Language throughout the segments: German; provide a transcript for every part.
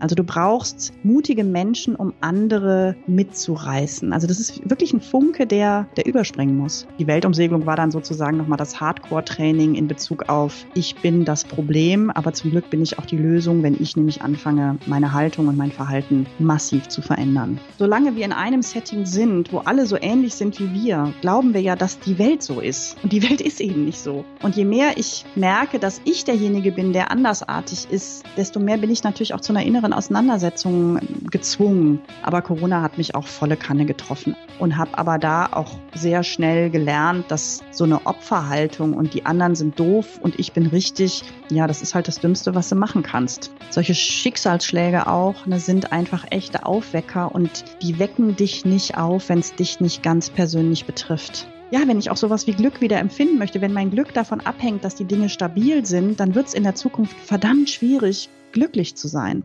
Also du brauchst mutige Menschen, um andere mitzureißen. Also das ist wirklich ein Funke, der, der überspringen muss. Die Weltumsegelung war dann sozusagen nochmal das Hardcore-Training in Bezug auf, ich bin das Problem, aber zum Glück bin ich auch die Lösung, wenn ich nämlich anfange, meine Haltung und mein Verhalten massiv zu verändern. Solange wir in einem Setting sind, wo alle so ähnlich sind wie wir, glauben wir ja, dass die Welt so ist. Und die Welt ist eben nicht so. Und je mehr ich merke, dass ich derjenige bin, der andersartig ist, desto mehr bin ich natürlich auch zu einer inneren Auseinandersetzung gezwungen. Aber Corona hat mich auch volle Kanne getroffen und habe aber da auch sehr schnell gelernt, dass so eine Opferhaltung und die anderen sind doof und ich bin richtig, ja, das ist halt das Dümmste, was du machen kannst. Solche Schicksalsschläge auch ne, sind einfach echte Aufwecker und die wecken dich nicht auf, wenn es dich nicht ganz persönlich betrifft ja, wenn ich auch sowas wie Glück wieder empfinden möchte, wenn mein Glück davon abhängt, dass die Dinge stabil sind, dann wird es in der Zukunft verdammt schwierig, glücklich zu sein.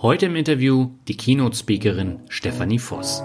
Heute im Interview die Keynote-Speakerin Stefanie Voss.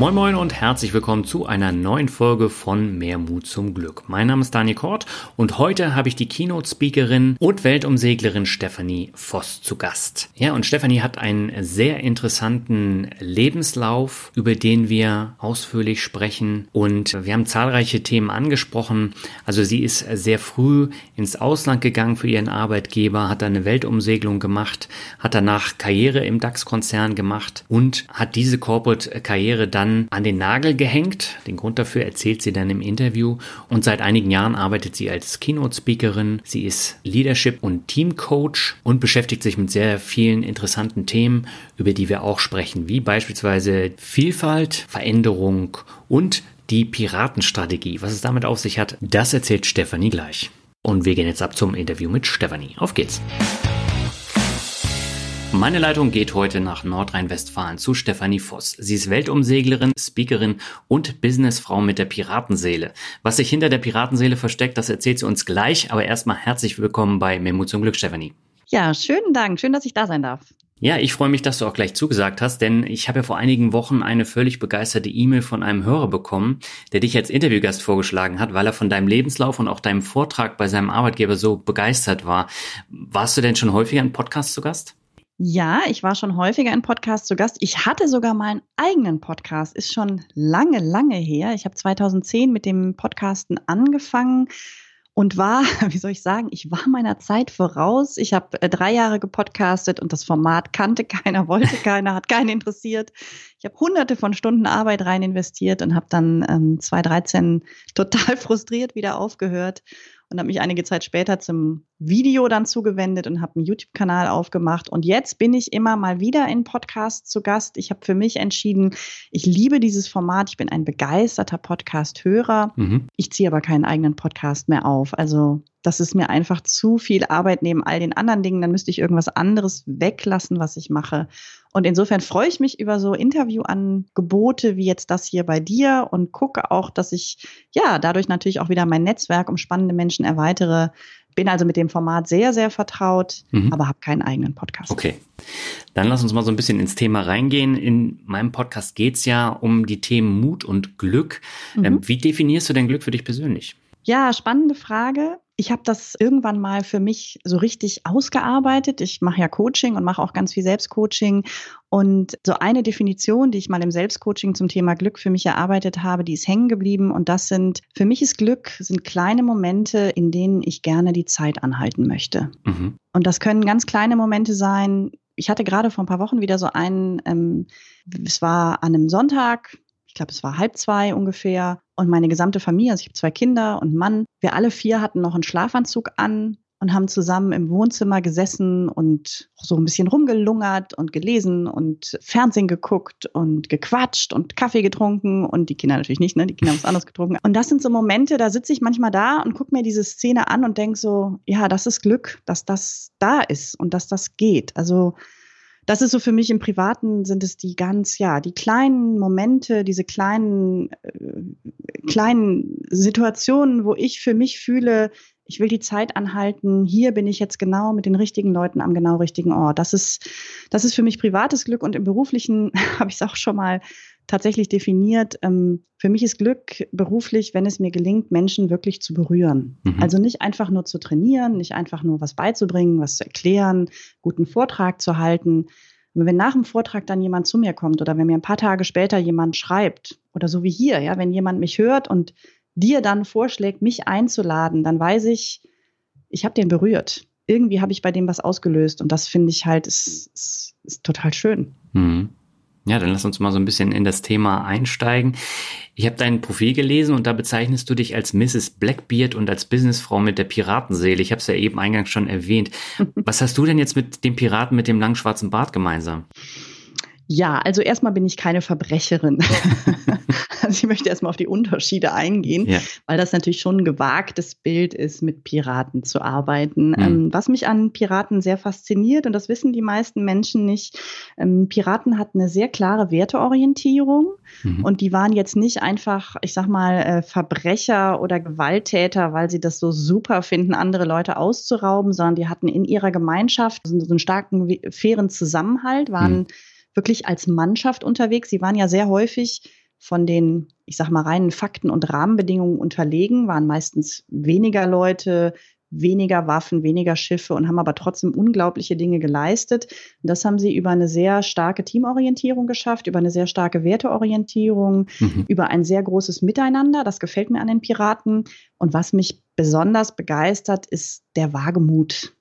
Moin Moin und herzlich willkommen zu einer neuen Folge von Mehr Mut zum Glück. Mein Name ist Daniel Kort und heute habe ich die Keynote-Speakerin und Weltumseglerin Stefanie Voss zu Gast. Ja, und Stefanie hat einen sehr interessanten Lebenslauf, über den wir ausführlich sprechen und wir haben zahlreiche Themen angesprochen. Also sie ist sehr früh ins Ausland gegangen für ihren Arbeitgeber, hat eine Weltumsegelung gemacht, hat danach Karriere im DAX-Konzern gemacht und hat diese Corporate-Karriere dann dann an den Nagel gehängt. Den Grund dafür erzählt sie dann im Interview. Und seit einigen Jahren arbeitet sie als Keynote-Speakerin. Sie ist Leadership- und Teamcoach und beschäftigt sich mit sehr vielen interessanten Themen, über die wir auch sprechen, wie beispielsweise Vielfalt, Veränderung und die Piratenstrategie. Was es damit auf sich hat, das erzählt Stefanie gleich. Und wir gehen jetzt ab zum Interview mit Stefanie. Auf geht's! Meine Leitung geht heute nach Nordrhein-Westfalen zu Stefanie Voss. Sie ist Weltumseglerin, Speakerin und Businessfrau mit der Piratenseele. Was sich hinter der Piratenseele versteckt, das erzählt sie uns gleich. Aber erstmal herzlich willkommen bei Memo zum Glück, Stefanie. Ja, schönen Dank. Schön, dass ich da sein darf. Ja, ich freue mich, dass du auch gleich zugesagt hast, denn ich habe ja vor einigen Wochen eine völlig begeisterte E-Mail von einem Hörer bekommen, der dich als Interviewgast vorgeschlagen hat, weil er von deinem Lebenslauf und auch deinem Vortrag bei seinem Arbeitgeber so begeistert war. Warst du denn schon häufiger in Podcasts zu Gast? Ja, ich war schon häufiger in Podcasts zu Gast. Ich hatte sogar mal einen eigenen Podcast. Ist schon lange, lange her. Ich habe 2010 mit dem Podcasten angefangen und war, wie soll ich sagen, ich war meiner Zeit voraus. Ich habe äh, drei Jahre gepodcastet und das Format kannte keiner, wollte keiner, hat keinen interessiert. Ich habe hunderte von Stunden Arbeit rein investiert und habe dann ähm, 2013 total frustriert wieder aufgehört und habe mich einige Zeit später zum Video dann zugewendet und habe einen YouTube-Kanal aufgemacht. Und jetzt bin ich immer mal wieder in Podcasts zu Gast. Ich habe für mich entschieden, ich liebe dieses Format. Ich bin ein begeisterter Podcast-Hörer. Mhm. Ich ziehe aber keinen eigenen Podcast mehr auf. Also das ist mir einfach zu viel Arbeit neben all den anderen Dingen. Dann müsste ich irgendwas anderes weglassen, was ich mache. Und insofern freue ich mich über so Interviewangebote wie jetzt das hier bei dir und gucke auch, dass ich ja dadurch natürlich auch wieder mein Netzwerk um spannende Menschen erweitere. Bin also mit dem Format sehr, sehr vertraut, mhm. aber habe keinen eigenen Podcast. Okay. Dann lass uns mal so ein bisschen ins Thema reingehen. In meinem Podcast geht es ja um die Themen Mut und Glück. Mhm. Ähm, wie definierst du denn Glück für dich persönlich? Ja, spannende Frage. Ich habe das irgendwann mal für mich so richtig ausgearbeitet. Ich mache ja Coaching und mache auch ganz viel Selbstcoaching. Und so eine Definition, die ich mal im Selbstcoaching zum Thema Glück für mich erarbeitet habe, die ist hängen geblieben. Und das sind, für mich ist Glück, sind kleine Momente, in denen ich gerne die Zeit anhalten möchte. Mhm. Und das können ganz kleine Momente sein. Ich hatte gerade vor ein paar Wochen wieder so einen, ähm, es war an einem Sonntag, ich glaube, es war halb zwei ungefähr. Und meine gesamte Familie, also ich habe zwei Kinder und Mann, wir alle vier hatten noch einen Schlafanzug an. und haben zusammen im Wohnzimmer gesessen und so ein bisschen rumgelungert und gelesen und Fernsehen geguckt und gequatscht und Kaffee getrunken und die Kinder natürlich nicht, ne? Die Kinder haben was anderes getrunken. Und das sind so Momente, da sitze ich manchmal da und gucke mir diese Szene an und denke so, ja, das ist Glück, dass das da ist und dass das geht. Also das ist so für mich im Privaten sind es die ganz, ja, die kleinen Momente, diese kleinen, äh, kleinen Situationen, wo ich für mich fühle, ich will die Zeit anhalten, hier bin ich jetzt genau mit den richtigen Leuten am genau richtigen Ort. Das ist, das ist für mich privates Glück und im beruflichen habe ich es auch schon mal tatsächlich definiert. Ähm, für mich ist Glück beruflich, wenn es mir gelingt, Menschen wirklich zu berühren. Mhm. Also nicht einfach nur zu trainieren, nicht einfach nur was beizubringen, was zu erklären, guten Vortrag zu halten. Und wenn nach dem Vortrag dann jemand zu mir kommt oder wenn mir ein paar Tage später jemand schreibt oder so wie hier, ja, wenn jemand mich hört und dir dann vorschlägt, mich einzuladen, dann weiß ich, ich habe den berührt. Irgendwie habe ich bei dem was ausgelöst und das finde ich halt, ist, ist, ist total schön. Mhm. Ja, dann lass uns mal so ein bisschen in das Thema einsteigen. Ich habe dein Profil gelesen und da bezeichnest du dich als Mrs. Blackbeard und als Businessfrau mit der Piratenseele. Ich habe es ja eben eingangs schon erwähnt. Was hast du denn jetzt mit dem Piraten mit dem langen schwarzen Bart gemeinsam? Ja, also erstmal bin ich keine Verbrecherin. also ich möchte erstmal auf die Unterschiede eingehen, ja. weil das natürlich schon ein gewagtes Bild ist, mit Piraten zu arbeiten. Mhm. Ähm, was mich an Piraten sehr fasziniert, und das wissen die meisten Menschen nicht, ähm, Piraten hatten eine sehr klare Werteorientierung mhm. und die waren jetzt nicht einfach, ich sag mal, äh, Verbrecher oder Gewalttäter, weil sie das so super finden, andere Leute auszurauben, sondern die hatten in ihrer Gemeinschaft so einen starken, fairen Zusammenhalt, waren mhm wirklich als Mannschaft unterwegs. Sie waren ja sehr häufig von den, ich sag mal, reinen Fakten und Rahmenbedingungen unterlegen, waren meistens weniger Leute, weniger Waffen, weniger Schiffe und haben aber trotzdem unglaubliche Dinge geleistet. Und das haben sie über eine sehr starke Teamorientierung geschafft, über eine sehr starke Werteorientierung, mhm. über ein sehr großes Miteinander. Das gefällt mir an den Piraten. Und was mich besonders begeistert, ist der Wagemut.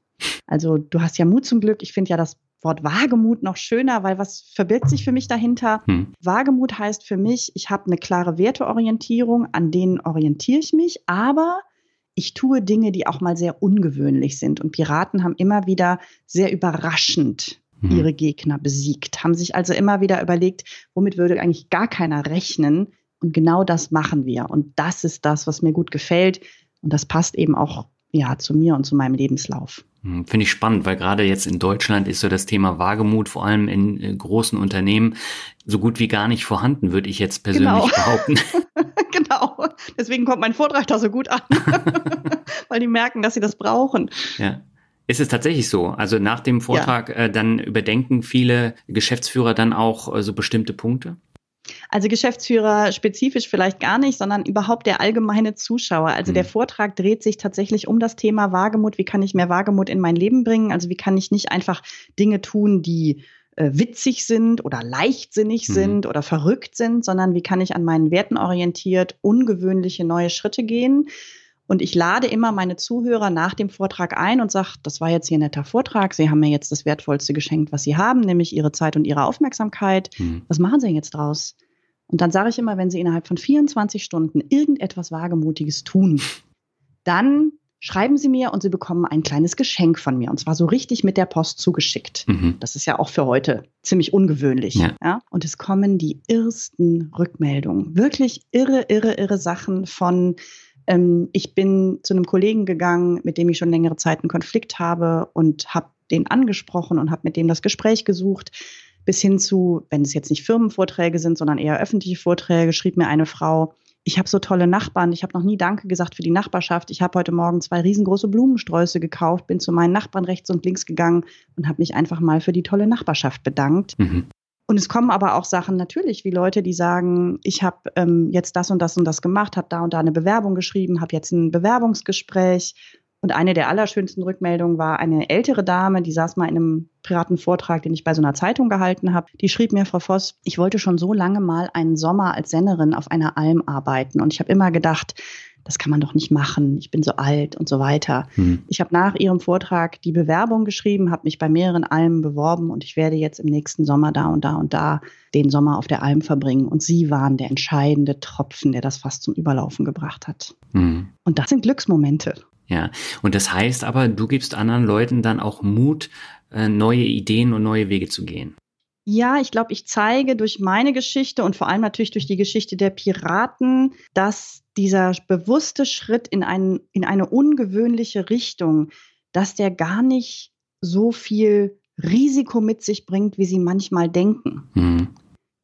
Also du hast ja Mut zum Glück. Ich finde ja das Wort Wagemut noch schöner, weil was verbirgt sich für mich dahinter? Hm. Wagemut heißt für mich, ich habe eine klare Werteorientierung, an denen orientiere ich mich, aber ich tue Dinge, die auch mal sehr ungewöhnlich sind. Und Piraten haben immer wieder sehr überraschend hm. ihre Gegner besiegt, haben sich also immer wieder überlegt, womit würde eigentlich gar keiner rechnen. Und genau das machen wir. Und das ist das, was mir gut gefällt. Und das passt eben auch ja, zu mir und zu meinem Lebenslauf. Hm, finde ich spannend, weil gerade jetzt in Deutschland ist so das Thema Wagemut, vor allem in äh, großen Unternehmen, so gut wie gar nicht vorhanden, würde ich jetzt persönlich genau. behaupten. genau. Deswegen kommt mein Vortrag da so gut an, weil die merken, dass sie das brauchen. Ja. Ist es tatsächlich so? Also nach dem Vortrag ja. äh, dann überdenken viele Geschäftsführer dann auch äh, so bestimmte Punkte? Also Geschäftsführer spezifisch vielleicht gar nicht, sondern überhaupt der allgemeine Zuschauer. Also mhm. der Vortrag dreht sich tatsächlich um das Thema Wagemut. Wie kann ich mehr Wagemut in mein Leben bringen? Also wie kann ich nicht einfach Dinge tun, die äh, witzig sind oder leichtsinnig mhm. sind oder verrückt sind, sondern wie kann ich an meinen Werten orientiert ungewöhnliche neue Schritte gehen? Und ich lade immer meine Zuhörer nach dem Vortrag ein und sage, das war jetzt hier ein netter Vortrag. Sie haben mir jetzt das Wertvollste geschenkt, was Sie haben, nämlich Ihre Zeit und Ihre Aufmerksamkeit. Hm. Was machen Sie jetzt draus? Und dann sage ich immer, wenn Sie innerhalb von 24 Stunden irgendetwas Wagemutiges tun, dann schreiben Sie mir und Sie bekommen ein kleines Geschenk von mir. Und zwar so richtig mit der Post zugeschickt. Mhm. Das ist ja auch für heute ziemlich ungewöhnlich. Ja. ja. Und es kommen die irrsten Rückmeldungen. Wirklich irre, irre, irre Sachen von ähm, ich bin zu einem Kollegen gegangen, mit dem ich schon längere Zeit einen Konflikt habe und habe den angesprochen und habe mit dem das Gespräch gesucht. Bis hin zu, wenn es jetzt nicht Firmenvorträge sind, sondern eher öffentliche Vorträge, schrieb mir eine Frau, ich habe so tolle Nachbarn, ich habe noch nie Danke gesagt für die Nachbarschaft. Ich habe heute Morgen zwei riesengroße Blumensträuße gekauft, bin zu meinen Nachbarn rechts und links gegangen und habe mich einfach mal für die tolle Nachbarschaft bedankt. Mhm. Und es kommen aber auch Sachen natürlich, wie Leute, die sagen, ich habe ähm, jetzt das und das und das gemacht, habe da und da eine Bewerbung geschrieben, habe jetzt ein Bewerbungsgespräch. Und eine der allerschönsten Rückmeldungen war eine ältere Dame, die saß mal in einem privaten Vortrag, den ich bei so einer Zeitung gehalten habe. Die schrieb mir, Frau Voss, ich wollte schon so lange mal einen Sommer als Sennerin auf einer Alm arbeiten. Und ich habe immer gedacht, das kann man doch nicht machen, ich bin so alt und so weiter. Mhm. Ich habe nach Ihrem Vortrag die Bewerbung geschrieben, habe mich bei mehreren Almen beworben und ich werde jetzt im nächsten Sommer da und da und da den Sommer auf der Alm verbringen. Und Sie waren der entscheidende Tropfen, der das fast zum Überlaufen gebracht hat. Mhm. Und das sind Glücksmomente. Ja, und das heißt aber, du gibst anderen Leuten dann auch Mut, äh, neue Ideen und neue Wege zu gehen. Ja, ich glaube, ich zeige durch meine Geschichte und vor allem natürlich durch die Geschichte der Piraten, dass dieser bewusste Schritt in, ein, in eine ungewöhnliche Richtung, dass der gar nicht so viel Risiko mit sich bringt, wie sie manchmal denken. Mhm.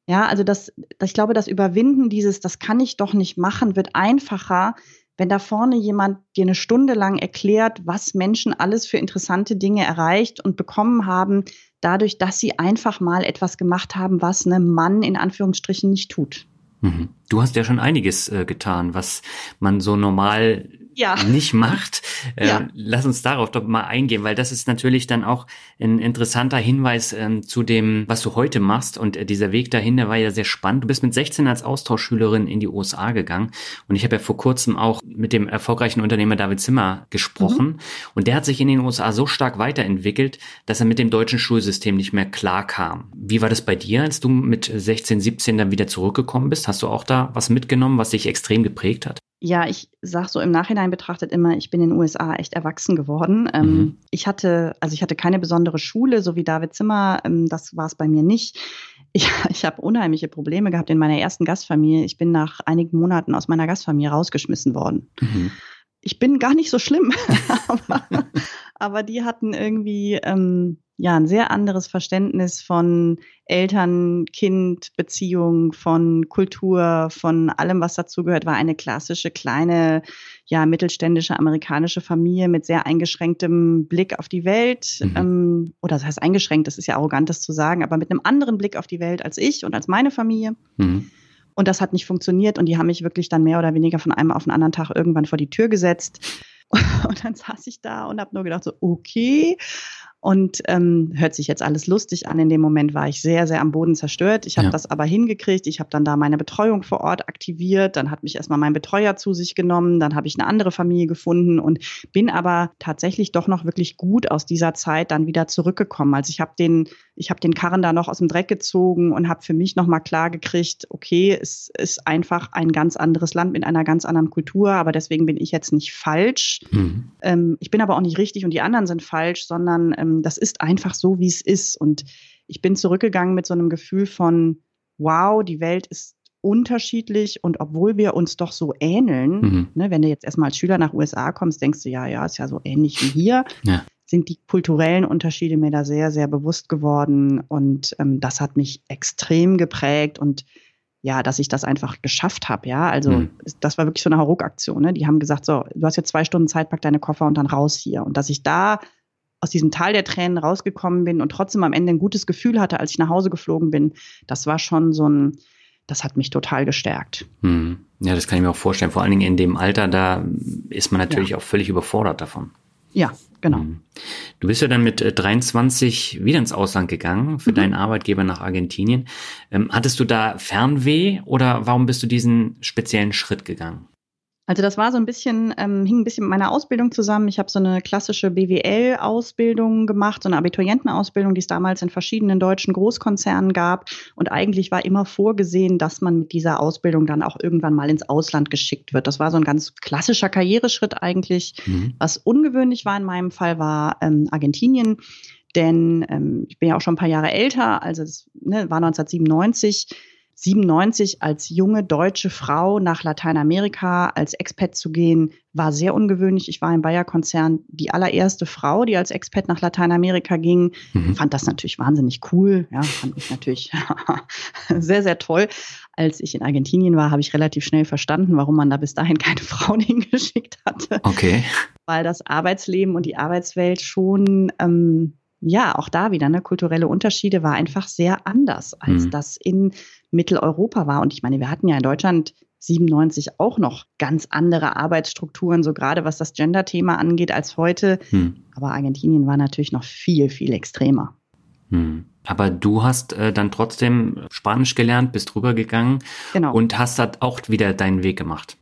Ja, also das, ich glaube, das Überwinden dieses, das kann ich doch nicht machen, wird einfacher, wenn da vorne jemand dir eine Stunde lang erklärt, was Menschen alles für interessante Dinge erreicht und bekommen haben, dadurch, dass sie einfach mal etwas gemacht haben, was ein Mann in Anführungsstrichen nicht tut. Mhm. Du hast ja schon einiges äh, getan, was man so normal ja. nicht macht. Äh, ja. Lass uns darauf doch mal eingehen, weil das ist natürlich dann auch ein interessanter Hinweis äh, zu dem, was du heute machst. Und äh, dieser Weg dahin, der war ja sehr spannend. Du bist mit 16 als Austauschschülerin in die USA gegangen. Und ich habe ja vor kurzem auch mit dem erfolgreichen Unternehmer David Zimmer gesprochen. Mhm. Und der hat sich in den USA so stark weiterentwickelt, dass er mit dem deutschen Schulsystem nicht mehr klar kam. Wie war das bei dir, als du mit 16, 17 dann wieder zurückgekommen bist? Hast du auch da was mitgenommen, was dich extrem geprägt hat? Ja, ich sage so im Nachhinein betrachtet immer, ich bin in den USA echt erwachsen geworden. Ähm, mhm. Ich hatte, also ich hatte keine besondere Schule, so wie David Zimmer, ähm, das war es bei mir nicht. Ich, ich habe unheimliche Probleme gehabt in meiner ersten Gastfamilie. Ich bin nach einigen Monaten aus meiner Gastfamilie rausgeschmissen worden. Mhm. Ich bin gar nicht so schlimm, aber, aber die hatten irgendwie ähm, ja ein sehr anderes Verständnis von Eltern-Kind-Beziehung, von Kultur, von allem, was dazugehört, war eine klassische kleine, ja mittelständische amerikanische Familie mit sehr eingeschränktem Blick auf die Welt. Mhm. Ähm, oder das heißt eingeschränkt, das ist ja arrogant, das zu sagen, aber mit einem anderen Blick auf die Welt als ich und als meine Familie. Mhm. Und das hat nicht funktioniert und die haben mich wirklich dann mehr oder weniger von einem auf den anderen Tag irgendwann vor die Tür gesetzt. Und dann saß ich da und habe nur gedacht, so, okay, und ähm, hört sich jetzt alles lustig an. In dem Moment war ich sehr, sehr am Boden zerstört. Ich habe ja. das aber hingekriegt. Ich habe dann da meine Betreuung vor Ort aktiviert. Dann hat mich erstmal mein Betreuer zu sich genommen. Dann habe ich eine andere Familie gefunden und bin aber tatsächlich doch noch wirklich gut aus dieser Zeit dann wieder zurückgekommen. Also ich habe den, ich habe den Karren da noch aus dem Dreck gezogen und habe für mich nochmal klar gekriegt, okay, es ist einfach ein ganz anderes Land mit einer ganz anderen Kultur, aber deswegen bin ich jetzt nicht falsch. Mhm. Ähm, ich bin aber auch nicht richtig und die anderen sind falsch, sondern ähm, ähm, das ist einfach so, wie es ist. Und ich bin zurückgegangen mit so einem Gefühl von, wow, die Welt ist unterschiedlich und obwohl wir uns doch so ähneln, mhm. ne, wenn du jetzt erstmal als Schüler nach USA kommst, denkst du, ja, ja, ist ja so ähnlich wie hier, ja. sind die kulturellen Unterschiede mir da sehr, sehr bewusst geworden und ähm, das hat mich extrem geprägt und ja, dass ich das einfach geschafft habe, ja. Also mhm. das war wirklich so eine Hauruck-Aktion. Ne? Die haben gesagt, so, du hast jetzt zwei Stunden Zeit, pack deine Koffer und dann raus hier. Und dass ich da aus diesem Tal der Tränen rausgekommen bin und trotzdem am Ende ein gutes Gefühl hatte, als ich nach Hause geflogen bin, das war schon so ein, das hat mich total gestärkt. Hm. Ja, das kann ich mir auch vorstellen. Vor allen Dingen in dem Alter, da ist man natürlich ja. auch völlig überfordert davon. Ja, genau. Hm. Du bist ja dann mit 23 äh, wieder ins Ausland gegangen, für mhm. deinen Arbeitgeber nach Argentinien. Ähm, hattest du da Fernweh oder warum bist du diesen speziellen Schritt gegangen? Also das war so ein bisschen, ähm, hing ein bisschen mit meiner Ausbildung zusammen. Ich habe so eine klassische BWL-Ausbildung gemacht, so eine Abiturientenausbildung, die es damals in verschiedenen deutschen Großkonzernen gab. Und eigentlich war immer vorgesehen, dass man mit dieser Ausbildung dann auch irgendwann mal ins Ausland geschickt wird. Das war so ein ganz klassischer Karriereschritt eigentlich. Mhm. Was ungewöhnlich war in meinem Fall, war ähm, Argentinien. Denn ähm, ich bin ja auch schon ein paar Jahre älter, also das ne, war 1997 97 als junge deutsche Frau nach Lateinamerika als Expat zu gehen, war sehr ungewöhnlich. Ich war im Bayer-Konzern die allererste Frau, die als Expat nach Lateinamerika ging. Mhm. Fand das natürlich wahnsinnig cool. Ja, fand ich natürlich sehr, sehr toll. Als ich in Argentinien war, habe ich relativ schnell verstanden, warum man da bis dahin keine Frauen hingeschickt hatte. Okay. Weil das Arbeitsleben und die Arbeitswelt schon ähm, ja, auch da wieder, ne, kulturelle Unterschiede war einfach sehr anders, als mhm. das in Mitteleuropa war. Und ich meine, wir hatten ja in Deutschland 97 auch noch ganz andere Arbeitsstrukturen, so gerade was das Gender-Thema angeht, als heute. Mhm. Aber Argentinien war natürlich noch viel, viel extremer. Mhm. Aber du hast äh, dann trotzdem Spanisch gelernt, bist rübergegangen genau. und hast da auch wieder deinen Weg gemacht.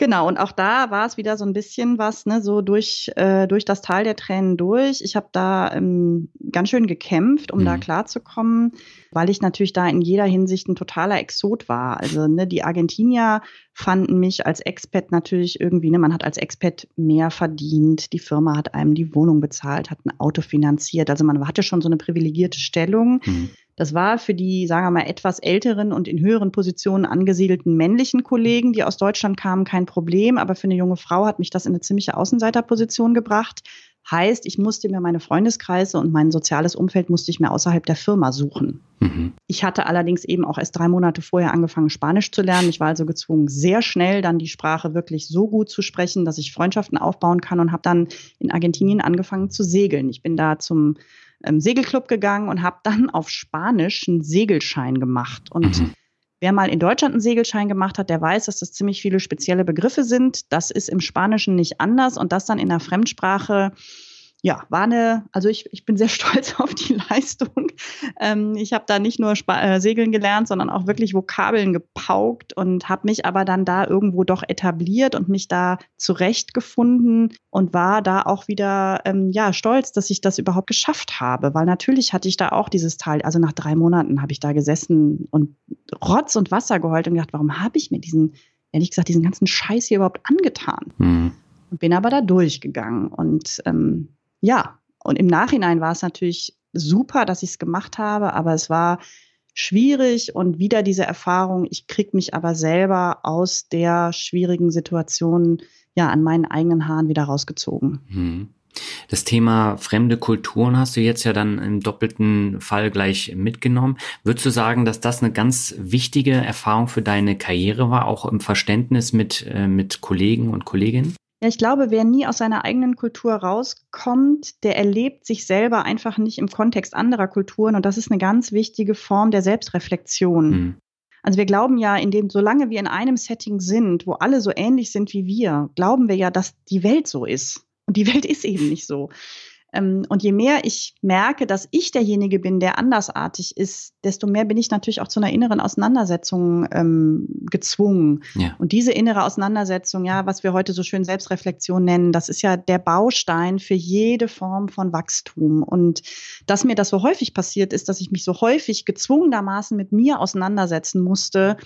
Genau, und auch da war es wieder so ein bisschen was, ne, so durch, äh, durch das Tal der Tränen durch. Ich habe da ähm, ganz schön gekämpft, um mhm. da klarzukommen, weil ich natürlich da in jeder Hinsicht ein totaler Exot war. Also ne, die Argentinier fanden mich als Expat natürlich irgendwie, ne, man hat als Expat mehr verdient, die Firma hat einem die Wohnung bezahlt, hat ein Auto finanziert. Also man hatte schon so eine privilegierte Stellung. Mhm. Das war für die, sagen wir mal, etwas älteren und in höheren Positionen angesiedelten männlichen Kollegen, die aus Deutschland kamen, kein Problem. Aber für eine junge Frau hat mich das in eine ziemliche Außenseiterposition gebracht. Heißt, ich musste mir meine Freundeskreise und mein soziales Umfeld musste ich mir außerhalb der Firma suchen. Mhm. Ich hatte allerdings eben auch erst drei Monate vorher angefangen, Spanisch zu lernen. Ich war also gezwungen, sehr schnell dann die Sprache wirklich so gut zu sprechen, dass ich Freundschaften aufbauen kann und habe dann in Argentinien angefangen zu segeln. Ich bin da zum ähm, Segelclub gegangen und habe dann auf Spanisch einen Segelschein gemacht. Und mhm. wer mal in Deutschland einen Segelschein gemacht hat, der weiß, dass das ziemlich viele spezielle Begriffe sind. Das ist im Spanischen nicht anders und das dann in der Fremdsprache ja, war eine, also ich, ich bin sehr stolz auf die Leistung. Ähm, ich habe da nicht nur Sp äh, Segeln gelernt, sondern auch wirklich Vokabeln gepaukt und habe mich aber dann da irgendwo doch etabliert und mich da zurechtgefunden und war da auch wieder ähm, ja stolz, dass ich das überhaupt geschafft habe, weil natürlich hatte ich da auch dieses Teil, also nach drei Monaten habe ich da gesessen und Rotz und Wasser geheult und gedacht, warum habe ich mir diesen, ehrlich gesagt, diesen ganzen Scheiß hier überhaupt angetan? Mhm. Und bin aber da durchgegangen und ähm, ja, und im Nachhinein war es natürlich super, dass ich es gemacht habe, aber es war schwierig und wieder diese Erfahrung, ich kriege mich aber selber aus der schwierigen Situation ja an meinen eigenen Haaren wieder rausgezogen. Hm. Das Thema fremde Kulturen hast du jetzt ja dann im doppelten Fall gleich mitgenommen. Würdest du sagen, dass das eine ganz wichtige Erfahrung für deine Karriere war, auch im Verständnis mit, äh, mit Kollegen und Kolleginnen? Ja, ich glaube, wer nie aus seiner eigenen Kultur rauskommt, der erlebt sich selber einfach nicht im Kontext anderer Kulturen. Und das ist eine ganz wichtige Form der Selbstreflexion. Mhm. Also wir glauben ja, in dem, solange wir in einem Setting sind, wo alle so ähnlich sind wie wir, glauben wir ja, dass die Welt so ist. Und die Welt ist eben nicht so. Ähm, und je mehr ich merke, dass ich derjenige bin, der andersartig ist, desto mehr bin ich natürlich auch zu einer inneren Auseinandersetzung ähm, gezwungen. Ja. Und diese innere Auseinandersetzung, ja, was wir heute so schön Selbstreflexion nennen, das ist ja der Baustein für jede Form von Wachstum. Und dass mir das so häufig passiert ist, dass ich mich so häufig gezwungenermaßen mit mir auseinandersetzen musste,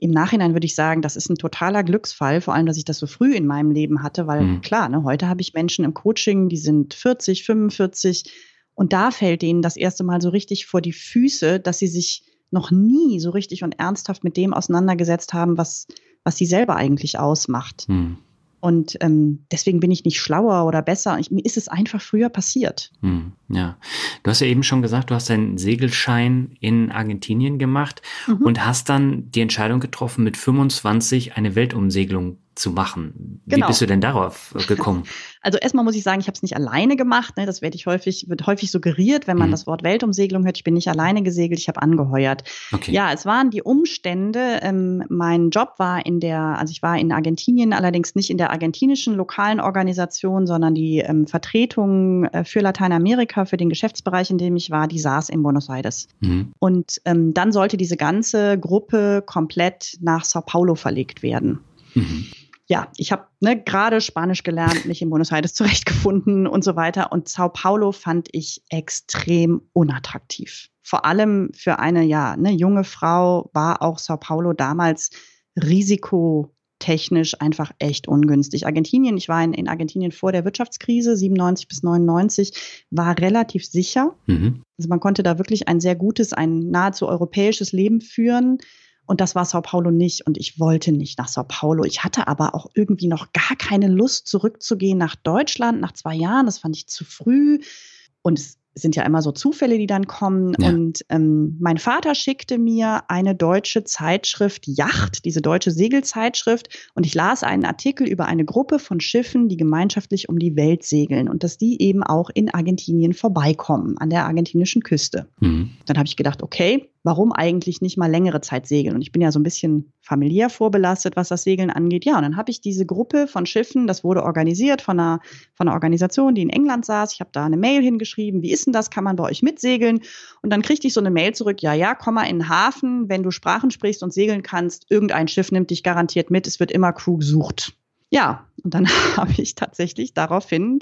im Nachhinein würde ich sagen, das ist ein totaler Glücksfall, vor allem, dass ich das so früh in meinem Leben hatte, weil mhm. klar, ne, heute habe ich Menschen im Coaching, die sind 40, 45 und da fällt denen das erste Mal so richtig vor die Füße, dass sie sich noch nie so richtig und ernsthaft mit dem auseinandergesetzt haben, was, was sie selber eigentlich ausmacht. Mhm. Und ähm, deswegen bin ich nicht schlauer oder besser. Ich, mir ist es einfach früher passiert. Hm, ja. Du hast ja eben schon gesagt, du hast deinen Segelschein in Argentinien gemacht mhm. und hast dann die Entscheidung getroffen, mit 25 eine Weltumsegelung zu machen. Genau. Wie bist du denn darauf gekommen? Also erstmal muss ich sagen, ich habe es nicht alleine gemacht. Ne? Das werde ich häufig, wird häufig suggeriert, wenn man mhm. das Wort Weltumsegelung hört. Ich bin nicht alleine gesegelt, ich habe angeheuert. Okay. Ja, es waren die Umstände. Ähm, mein Job war in der, also ich war in Argentinien, allerdings nicht in der argentinischen lokalen Organisation, sondern die ähm, Vertretung äh, für Lateinamerika, für den Geschäftsbereich, in dem ich war, die saß in Buenos Aires. Mhm. Und ähm, dann sollte diese ganze Gruppe komplett nach Sao Paulo verlegt werden. Mhm ja, ich habe ne, gerade Spanisch gelernt, mich in Buenos Aires zurechtgefunden und so weiter. Und Sao Paulo fand ich extrem unattraktiv. Vor allem für eine ja ne, junge Frau war auch Sao Paulo damals risikotechnisch einfach echt ungünstig. Argentinien, ich war in, in Argentinien vor der Wirtschaftskrise, 97 bis 99, war relativ sicher. Mhm. Also man konnte da wirklich ein sehr gutes, ein nahezu europäisches Leben führen. Und das war Sao Paulo nicht. Und ich wollte nicht nach Sao Paulo. Ich hatte aber auch irgendwie noch gar keine Lust, zurückzugehen nach Deutschland nach zwei Jahren. Das fand ich zu früh. Und es sind ja immer so Zufälle, die dann kommen. Ja. Und ähm, mein Vater schickte mir eine deutsche Zeitschrift Yacht, diese deutsche Segelzeitschrift. Und ich las einen Artikel über eine Gruppe von Schiffen, die gemeinschaftlich um die Welt segeln und dass die eben auch in Argentinien vorbeikommen, an der argentinischen Küste. Mhm. Dann habe ich gedacht, okay, warum eigentlich nicht mal längere Zeit segeln? Und ich bin ja so ein bisschen familiär vorbelastet, was das Segeln angeht. Ja, und dann habe ich diese Gruppe von Schiffen, das wurde organisiert von einer, von einer Organisation, die in England saß. Ich habe da eine Mail hingeschrieben, wie ist denn das? Kann man bei euch mitsegeln? Und dann kriegte ich so eine Mail zurück, ja, ja, komm mal in den Hafen, wenn du Sprachen sprichst und segeln kannst, irgendein Schiff nimmt dich garantiert mit, es wird immer Crew gesucht. Ja, und dann habe ich tatsächlich daraufhin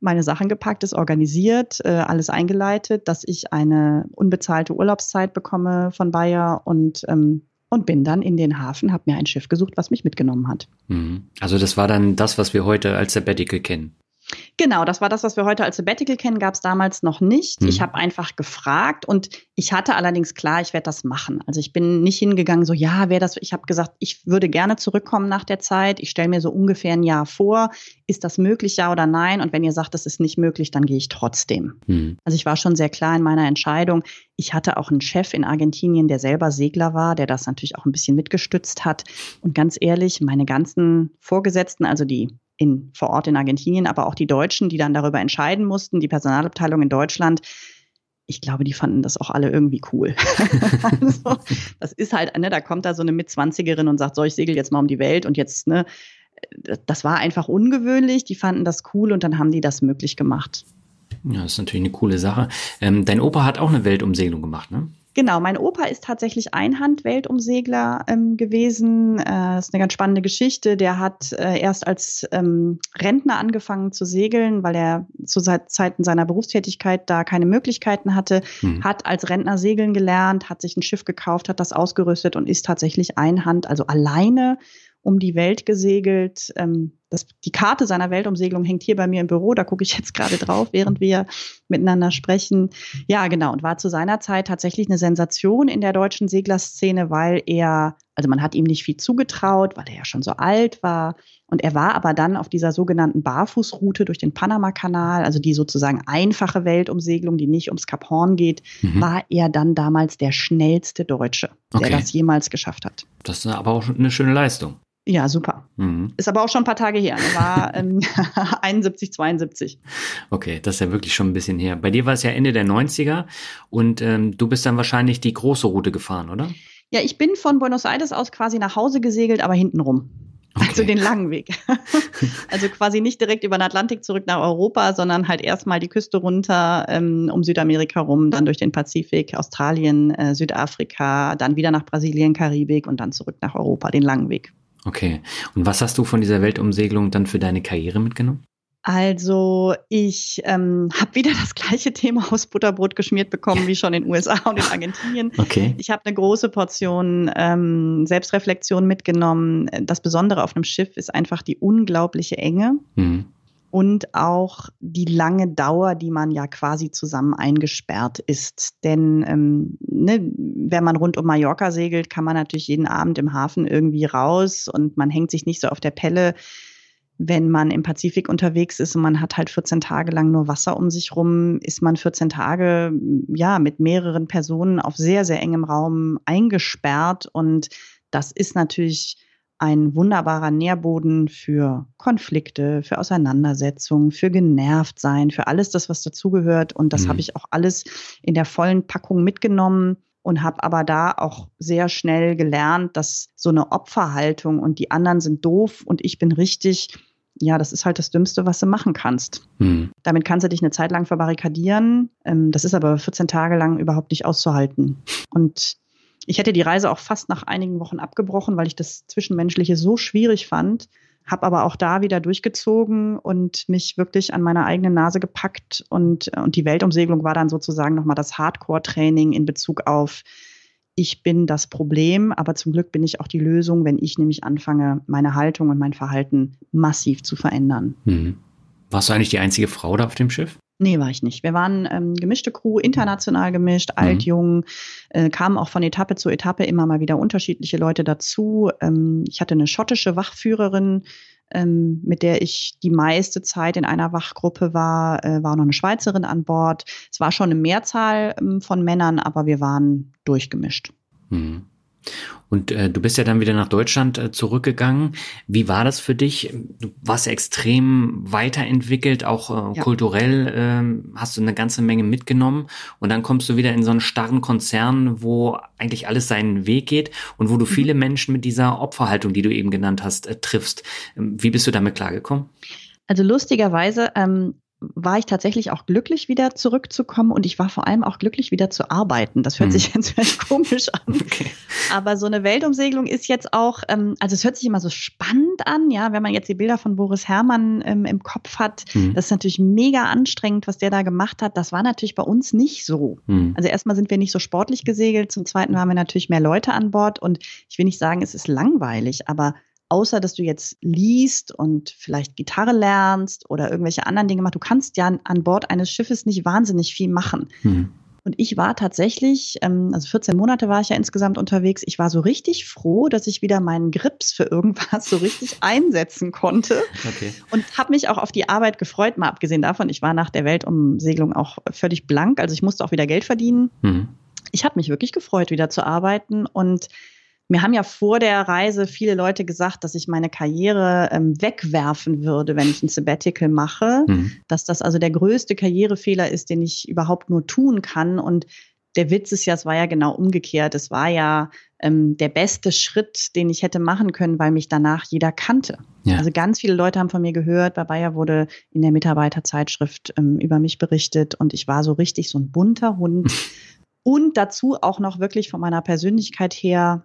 meine Sachen gepackt, ist organisiert, äh, alles eingeleitet, dass ich eine unbezahlte Urlaubszeit bekomme von Bayer und ähm, und bin dann in den Hafen, habe mir ein Schiff gesucht, was mich mitgenommen hat. Mhm. Also das war dann das, was wir heute als Sabbatical kennen. Genau, das war das, was wir heute als Sabbatical kennen, gab es damals noch nicht. Hm. Ich habe einfach gefragt und ich hatte allerdings klar, ich werde das machen. Also ich bin nicht hingegangen, so ja, wer das, ich habe gesagt, ich würde gerne zurückkommen nach der Zeit. Ich stelle mir so ungefähr ein Jahr vor. Ist das möglich, ja oder nein? Und wenn ihr sagt, das ist nicht möglich, dann gehe ich trotzdem. Hm. Also ich war schon sehr klar in meiner Entscheidung. Ich hatte auch einen Chef in Argentinien, der selber Segler war, der das natürlich auch ein bisschen mitgestützt hat. Und ganz ehrlich, meine ganzen Vorgesetzten, also die in, vor Ort in Argentinien, aber auch die Deutschen, die dann darüber entscheiden mussten, die Personalabteilung in Deutschland, ich glaube, die fanden das auch alle irgendwie cool. also, das ist halt, ne, da kommt da so eine Mitzwanzigerin und sagt, so, ich segel jetzt mal um die Welt und jetzt, ne, das war einfach ungewöhnlich. Die fanden das cool und dann haben die das möglich gemacht. Ja, das ist natürlich eine coole Sache. Ähm, dein Opa hat auch eine Weltumsegelung gemacht, ne? Genau, mein Opa ist tatsächlich Einhand-Weltumsegler ähm, gewesen. Äh, das ist eine ganz spannende Geschichte. Der hat äh, erst als ähm, Rentner angefangen zu segeln, weil er zu Zeiten seiner Berufstätigkeit da keine Möglichkeiten hatte. Mhm. Hat als Rentner segeln gelernt, hat sich ein Schiff gekauft, hat das ausgerüstet und ist tatsächlich Einhand, also alleine um die Welt gesegelt. Ähm, das, die Karte seiner Weltumsegelung hängt hier bei mir im Büro, da gucke ich jetzt gerade drauf, während wir miteinander sprechen. Ja, genau, und war zu seiner Zeit tatsächlich eine Sensation in der deutschen Seglerszene, weil er, also man hat ihm nicht viel zugetraut, weil er ja schon so alt war. Und er war aber dann auf dieser sogenannten Barfußroute durch den Panamakanal, also die sozusagen einfache Weltumsegelung, die nicht ums Kap Horn geht, mhm. war er dann damals der schnellste Deutsche, der das jemals geschafft hat. Das ist aber auch eine schöne Leistung. Ja, super. Mhm. Ist aber auch schon ein paar Tage her. Ne? War ähm, 71, 72. Okay, das ist ja wirklich schon ein bisschen her. Bei dir war es ja Ende der 90er und ähm, du bist dann wahrscheinlich die große Route gefahren, oder? Ja, ich bin von Buenos Aires aus quasi nach Hause gesegelt, aber hintenrum. Okay. Also den langen Weg. also quasi nicht direkt über den Atlantik zurück nach Europa, sondern halt erstmal die Küste runter ähm, um Südamerika rum, dann durch den Pazifik, Australien, äh, Südafrika, dann wieder nach Brasilien, Karibik und dann zurück nach Europa, den langen Weg. Okay. Und was hast du von dieser Weltumsegelung dann für deine Karriere mitgenommen? Also ich ähm, habe wieder das gleiche Thema aus Butterbrot geschmiert bekommen wie schon in den USA und in Argentinien. Okay. Ich habe eine große Portion ähm, Selbstreflexion mitgenommen. Das Besondere auf einem Schiff ist einfach die unglaubliche Enge. Mhm und auch die lange Dauer, die man ja quasi zusammen eingesperrt ist. Denn ähm, ne, wenn man rund um Mallorca segelt, kann man natürlich jeden Abend im Hafen irgendwie raus und man hängt sich nicht so auf der Pelle, wenn man im Pazifik unterwegs ist und man hat halt 14 Tage lang nur Wasser um sich rum, ist man 14 Tage ja mit mehreren Personen auf sehr, sehr engem Raum eingesperrt und das ist natürlich ein wunderbarer Nährboden für Konflikte, für Auseinandersetzungen, für genervt sein, für alles das, was dazugehört. Und das mhm. habe ich auch alles in der vollen Packung mitgenommen und habe aber da auch sehr schnell gelernt, dass so eine Opferhaltung und die anderen sind doof und ich bin richtig, ja, das ist halt das Dümmste, was du machen kannst. Mhm. Damit kannst du dich eine Zeit lang verbarrikadieren. Ähm, das ist aber 14 Tage lang überhaupt nicht auszuhalten. Und ich hätte die Reise auch fast nach einigen Wochen abgebrochen, weil ich das Zwischenmenschliche so schwierig fand, habe aber auch da wieder durchgezogen und mich wirklich an meiner eigenen Nase gepackt und, und die Weltumsegelung war dann sozusagen nochmal das Hardcore-Training in Bezug auf, ich bin das Problem, aber zum Glück bin ich auch die Lösung, wenn ich nämlich anfange, meine Haltung und mein Verhalten massiv zu verändern. Mhm. Warst du eigentlich die einzige Frau da auf dem Schiff? Nee, war ich nicht. Wir waren ähm, gemischte Crew, international gemischt, mhm. alt, jung, äh, kamen auch von Etappe zu Etappe immer mal wieder unterschiedliche Leute dazu. Ähm, ich hatte eine schottische Wachführerin, ähm, mit der ich die meiste Zeit in einer Wachgruppe war, äh, war noch eine Schweizerin an Bord. Es war schon eine Mehrzahl ähm, von Männern, aber wir waren durchgemischt. Mhm. Und äh, du bist ja dann wieder nach Deutschland äh, zurückgegangen. Wie war das für dich? Du warst extrem weiterentwickelt, auch äh, ja. kulturell äh, hast du eine ganze Menge mitgenommen. Und dann kommst du wieder in so einen starren Konzern, wo eigentlich alles seinen Weg geht und wo du mhm. viele Menschen mit dieser Opferhaltung, die du eben genannt hast, äh, triffst. Ähm, wie bist du damit klargekommen? Also lustigerweise ähm, war ich tatsächlich auch glücklich, wieder zurückzukommen und ich war vor allem auch glücklich, wieder zu arbeiten. Das hört hm. sich jetzt vielleicht komisch an. Okay. Aber so eine Weltumsegelung ist jetzt auch, ähm, also es hört sich immer so spannend an, ja, wenn man jetzt die Bilder von Boris Herrmann ähm, im Kopf hat. Hm. Das ist natürlich mega anstrengend, was der da gemacht hat. Das war natürlich bei uns nicht so. Hm. Also erstmal sind wir nicht so sportlich gesegelt, zum Zweiten waren wir natürlich mehr Leute an Bord und ich will nicht sagen, es ist langweilig, aber außer dass du jetzt liest und vielleicht Gitarre lernst oder irgendwelche anderen Dinge machst, du kannst ja an Bord eines Schiffes nicht wahnsinnig viel machen. Hm. Und ich war tatsächlich, ähm, also 14 Monate war ich ja insgesamt unterwegs, ich war so richtig froh, dass ich wieder meinen Grips für irgendwas so richtig einsetzen konnte. Okay. Und habe mich auch auf die Arbeit gefreut, mal abgesehen davon, ich war nach der Weltumsegelung auch völlig blank, also ich musste auch wieder Geld verdienen. Hm. Ich habe mich wirklich gefreut, wieder zu arbeiten und mir haben ja vor der Reise viele Leute gesagt, dass ich meine Karriere ähm, wegwerfen würde, wenn ich ein Sabbatical mache. Mhm. Dass das also der größte Karrierefehler ist, den ich überhaupt nur tun kann. Und der Witz ist ja, es war ja genau umgekehrt. Es war ja ähm, der beste Schritt, den ich hätte machen können, weil mich danach jeder kannte. Ja. Also ganz viele Leute haben von mir gehört. Bei Bayer wurde in der Mitarbeiterzeitschrift ähm, über mich berichtet und ich war so richtig so ein bunter Hund. und dazu auch noch wirklich von meiner Persönlichkeit her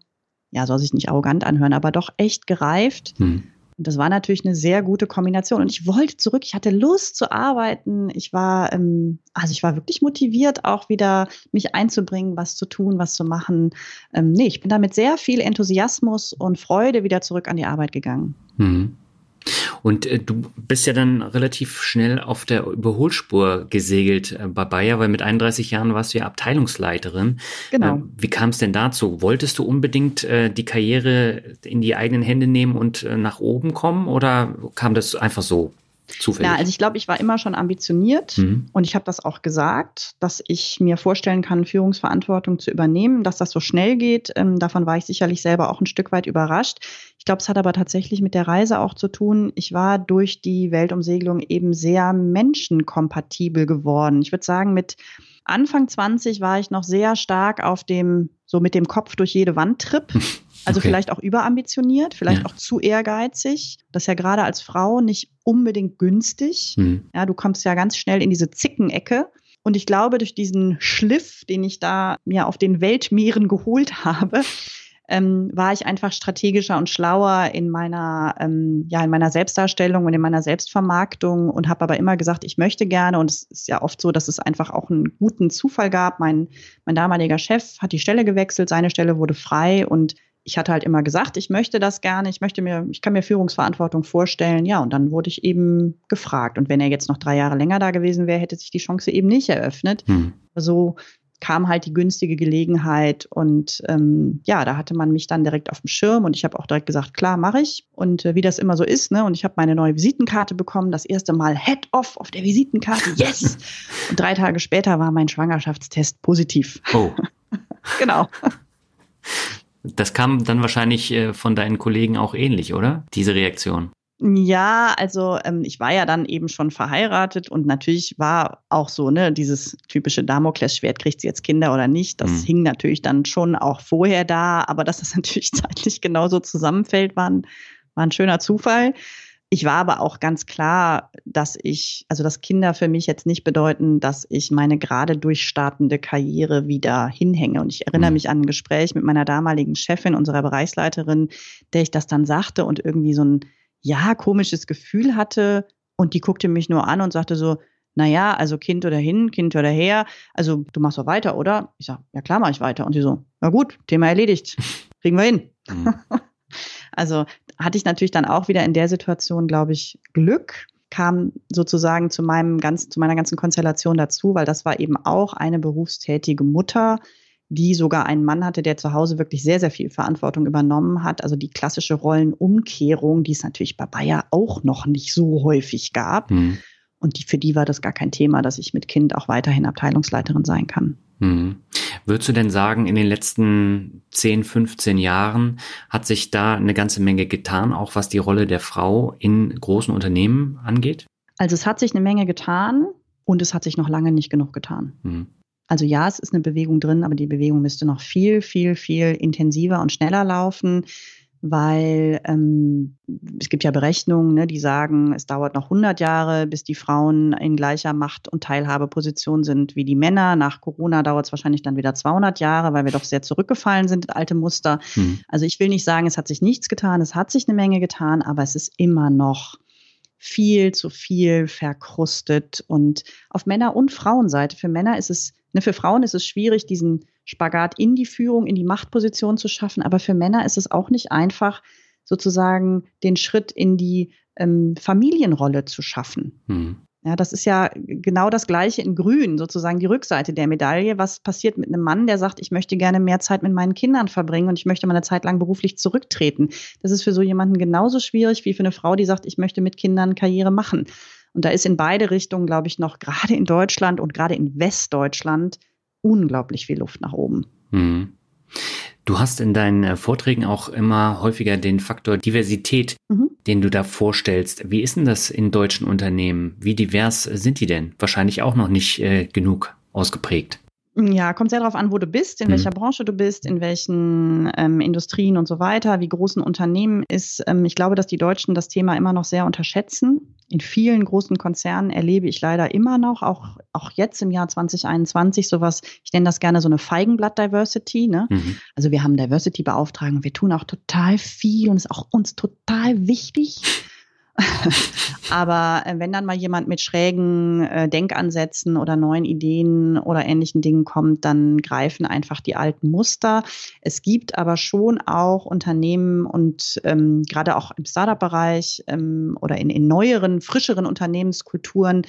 ja, soll sich nicht arrogant anhören, aber doch echt gereift. Hm. Und das war natürlich eine sehr gute Kombination. Und ich wollte zurück, ich hatte Lust zu arbeiten. Ich war, ähm, also ich war wirklich motiviert, auch wieder mich einzubringen, was zu tun, was zu machen. Ähm, nee, ich bin da mit sehr viel Enthusiasmus und Freude wieder zurück an die Arbeit gegangen. Hm. Und äh, du bist ja dann relativ schnell auf der Überholspur gesegelt äh, bei Bayer, weil mit 31 Jahren warst du ja Abteilungsleiterin. Genau. Äh, wie kam es denn dazu? Wolltest du unbedingt äh, die Karriere in die eigenen Hände nehmen und äh, nach oben kommen oder kam das einfach so? Zufällig. Ja, also ich glaube, ich war immer schon ambitioniert mhm. und ich habe das auch gesagt, dass ich mir vorstellen kann, Führungsverantwortung zu übernehmen, dass das so schnell geht. Ähm, davon war ich sicherlich selber auch ein Stück weit überrascht. Ich glaube, es hat aber tatsächlich mit der Reise auch zu tun. Ich war durch die Weltumsegelung eben sehr menschenkompatibel geworden. Ich würde sagen, mit Anfang 20 war ich noch sehr stark auf dem, so mit dem Kopf durch jede Wand Trip. Also okay. vielleicht auch überambitioniert, vielleicht ja. auch zu ehrgeizig. Das ist ja gerade als Frau nicht unbedingt günstig. Mhm. Ja, du kommst ja ganz schnell in diese Zickenecke. Und ich glaube, durch diesen Schliff, den ich da mir auf den Weltmeeren geholt habe, ähm, war ich einfach strategischer und schlauer in meiner, ähm, ja, in meiner Selbstdarstellung und in meiner Selbstvermarktung und habe aber immer gesagt, ich möchte gerne. Und es ist ja oft so, dass es einfach auch einen guten Zufall gab. Mein, mein damaliger Chef hat die Stelle gewechselt, seine Stelle wurde frei und ich hatte halt immer gesagt, ich möchte das gerne, ich möchte mir, ich kann mir Führungsverantwortung vorstellen. Ja, und dann wurde ich eben gefragt. Und wenn er jetzt noch drei Jahre länger da gewesen wäre, hätte sich die Chance eben nicht eröffnet. Hm. So kam halt die günstige Gelegenheit und ähm, ja, da hatte man mich dann direkt auf dem Schirm und ich habe auch direkt gesagt, klar, mache ich. Und äh, wie das immer so ist, ne, und ich habe meine neue Visitenkarte bekommen, das erste Mal Head-Off auf der Visitenkarte, yes! und drei Tage später war mein Schwangerschaftstest positiv. Oh. genau. Das kam dann wahrscheinlich äh, von deinen Kollegen auch ähnlich, oder? Diese Reaktion. Ja, also ähm, ich war ja dann eben schon verheiratet und natürlich war auch so, ne, dieses typische Damoklesschwert, kriegt sie jetzt Kinder oder nicht, das mhm. hing natürlich dann schon auch vorher da, aber dass das natürlich zeitlich genauso zusammenfällt, war ein, war ein schöner Zufall. Ich war aber auch ganz klar, dass ich, also dass Kinder für mich jetzt nicht bedeuten, dass ich meine gerade durchstartende Karriere wieder hinhänge. Und ich erinnere mhm. mich an ein Gespräch mit meiner damaligen Chefin, unserer Bereichsleiterin, der ich das dann sagte und irgendwie so ein, ja, komisches Gefühl hatte. Und die guckte mich nur an und sagte so, na ja, also Kind oder hin, Kind oder her, also du machst doch weiter, oder? Ich sag, ja klar mache ich weiter. Und sie so, na gut, Thema erledigt, kriegen wir hin. Mhm. Also hatte ich natürlich dann auch wieder in der Situation, glaube ich, Glück, kam sozusagen zu meinem ganz, zu meiner ganzen Konstellation dazu, weil das war eben auch eine berufstätige Mutter, die sogar einen Mann hatte, der zu Hause wirklich sehr, sehr viel Verantwortung übernommen hat. Also die klassische Rollenumkehrung, die es natürlich bei Bayer auch noch nicht so häufig gab. Mhm. Und die, für die war das gar kein Thema, dass ich mit Kind auch weiterhin Abteilungsleiterin sein kann. Mhm. Würdest du denn sagen, in den letzten 10, 15 Jahren hat sich da eine ganze Menge getan, auch was die Rolle der Frau in großen Unternehmen angeht? Also es hat sich eine Menge getan und es hat sich noch lange nicht genug getan. Mhm. Also ja, es ist eine Bewegung drin, aber die Bewegung müsste noch viel, viel, viel intensiver und schneller laufen weil ähm, es gibt ja Berechnungen, ne, die sagen, es dauert noch 100 Jahre, bis die Frauen in gleicher Macht- und Teilhabeposition sind wie die Männer. Nach Corona dauert es wahrscheinlich dann wieder 200 Jahre, weil wir doch sehr zurückgefallen sind in alte Muster. Mhm. Also ich will nicht sagen, es hat sich nichts getan, es hat sich eine Menge getan, aber es ist immer noch viel zu viel verkrustet und auf Männer- und Frauenseite. Für Männer ist es, ne, für Frauen ist es schwierig, diesen Spagat in die Führung, in die Machtposition zu schaffen. Aber für Männer ist es auch nicht einfach, sozusagen den Schritt in die ähm, Familienrolle zu schaffen. Mhm. Ja, das ist ja genau das Gleiche in Grün, sozusagen die Rückseite der Medaille. Was passiert mit einem Mann, der sagt, ich möchte gerne mehr Zeit mit meinen Kindern verbringen und ich möchte mal eine Zeit lang beruflich zurücktreten? Das ist für so jemanden genauso schwierig wie für eine Frau, die sagt, ich möchte mit Kindern Karriere machen. Und da ist in beide Richtungen, glaube ich, noch gerade in Deutschland und gerade in Westdeutschland unglaublich viel Luft nach oben. Mhm. Du hast in deinen äh, Vorträgen auch immer häufiger den Faktor Diversität, mhm. den du da vorstellst. Wie ist denn das in deutschen Unternehmen? Wie divers sind die denn? Wahrscheinlich auch noch nicht äh, genug ausgeprägt. Ja, kommt sehr darauf an, wo du bist, in mhm. welcher Branche du bist, in welchen ähm, Industrien und so weiter, wie groß ein Unternehmen ist. Ähm, ich glaube, dass die Deutschen das Thema immer noch sehr unterschätzen. In vielen großen Konzernen erlebe ich leider immer noch, auch, auch jetzt im Jahr 2021, sowas, ich nenne das gerne so eine Feigenblatt-Diversity. Ne? Mhm. Also wir haben Diversity-Beauftragten, wir tun auch total viel und ist auch uns total wichtig. Aber äh, wenn dann mal jemand mit schrägen äh, Denkansätzen oder neuen Ideen oder ähnlichen Dingen kommt, dann greifen einfach die alten Muster. Es gibt aber schon auch Unternehmen und ähm, gerade auch im Startup-Bereich ähm, oder in, in neueren, frischeren Unternehmenskulturen,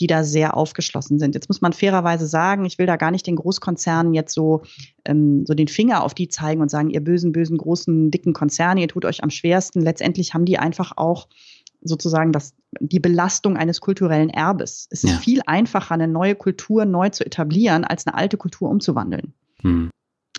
die da sehr aufgeschlossen sind. Jetzt muss man fairerweise sagen, ich will da gar nicht den Großkonzernen jetzt so, ähm, so den Finger auf die zeigen und sagen, ihr bösen, bösen, großen, dicken Konzerne, ihr tut euch am schwersten. Letztendlich haben die einfach auch sozusagen das, die Belastung eines kulturellen Erbes. Es ist ja. viel einfacher, eine neue Kultur neu zu etablieren, als eine alte Kultur umzuwandeln. Hm.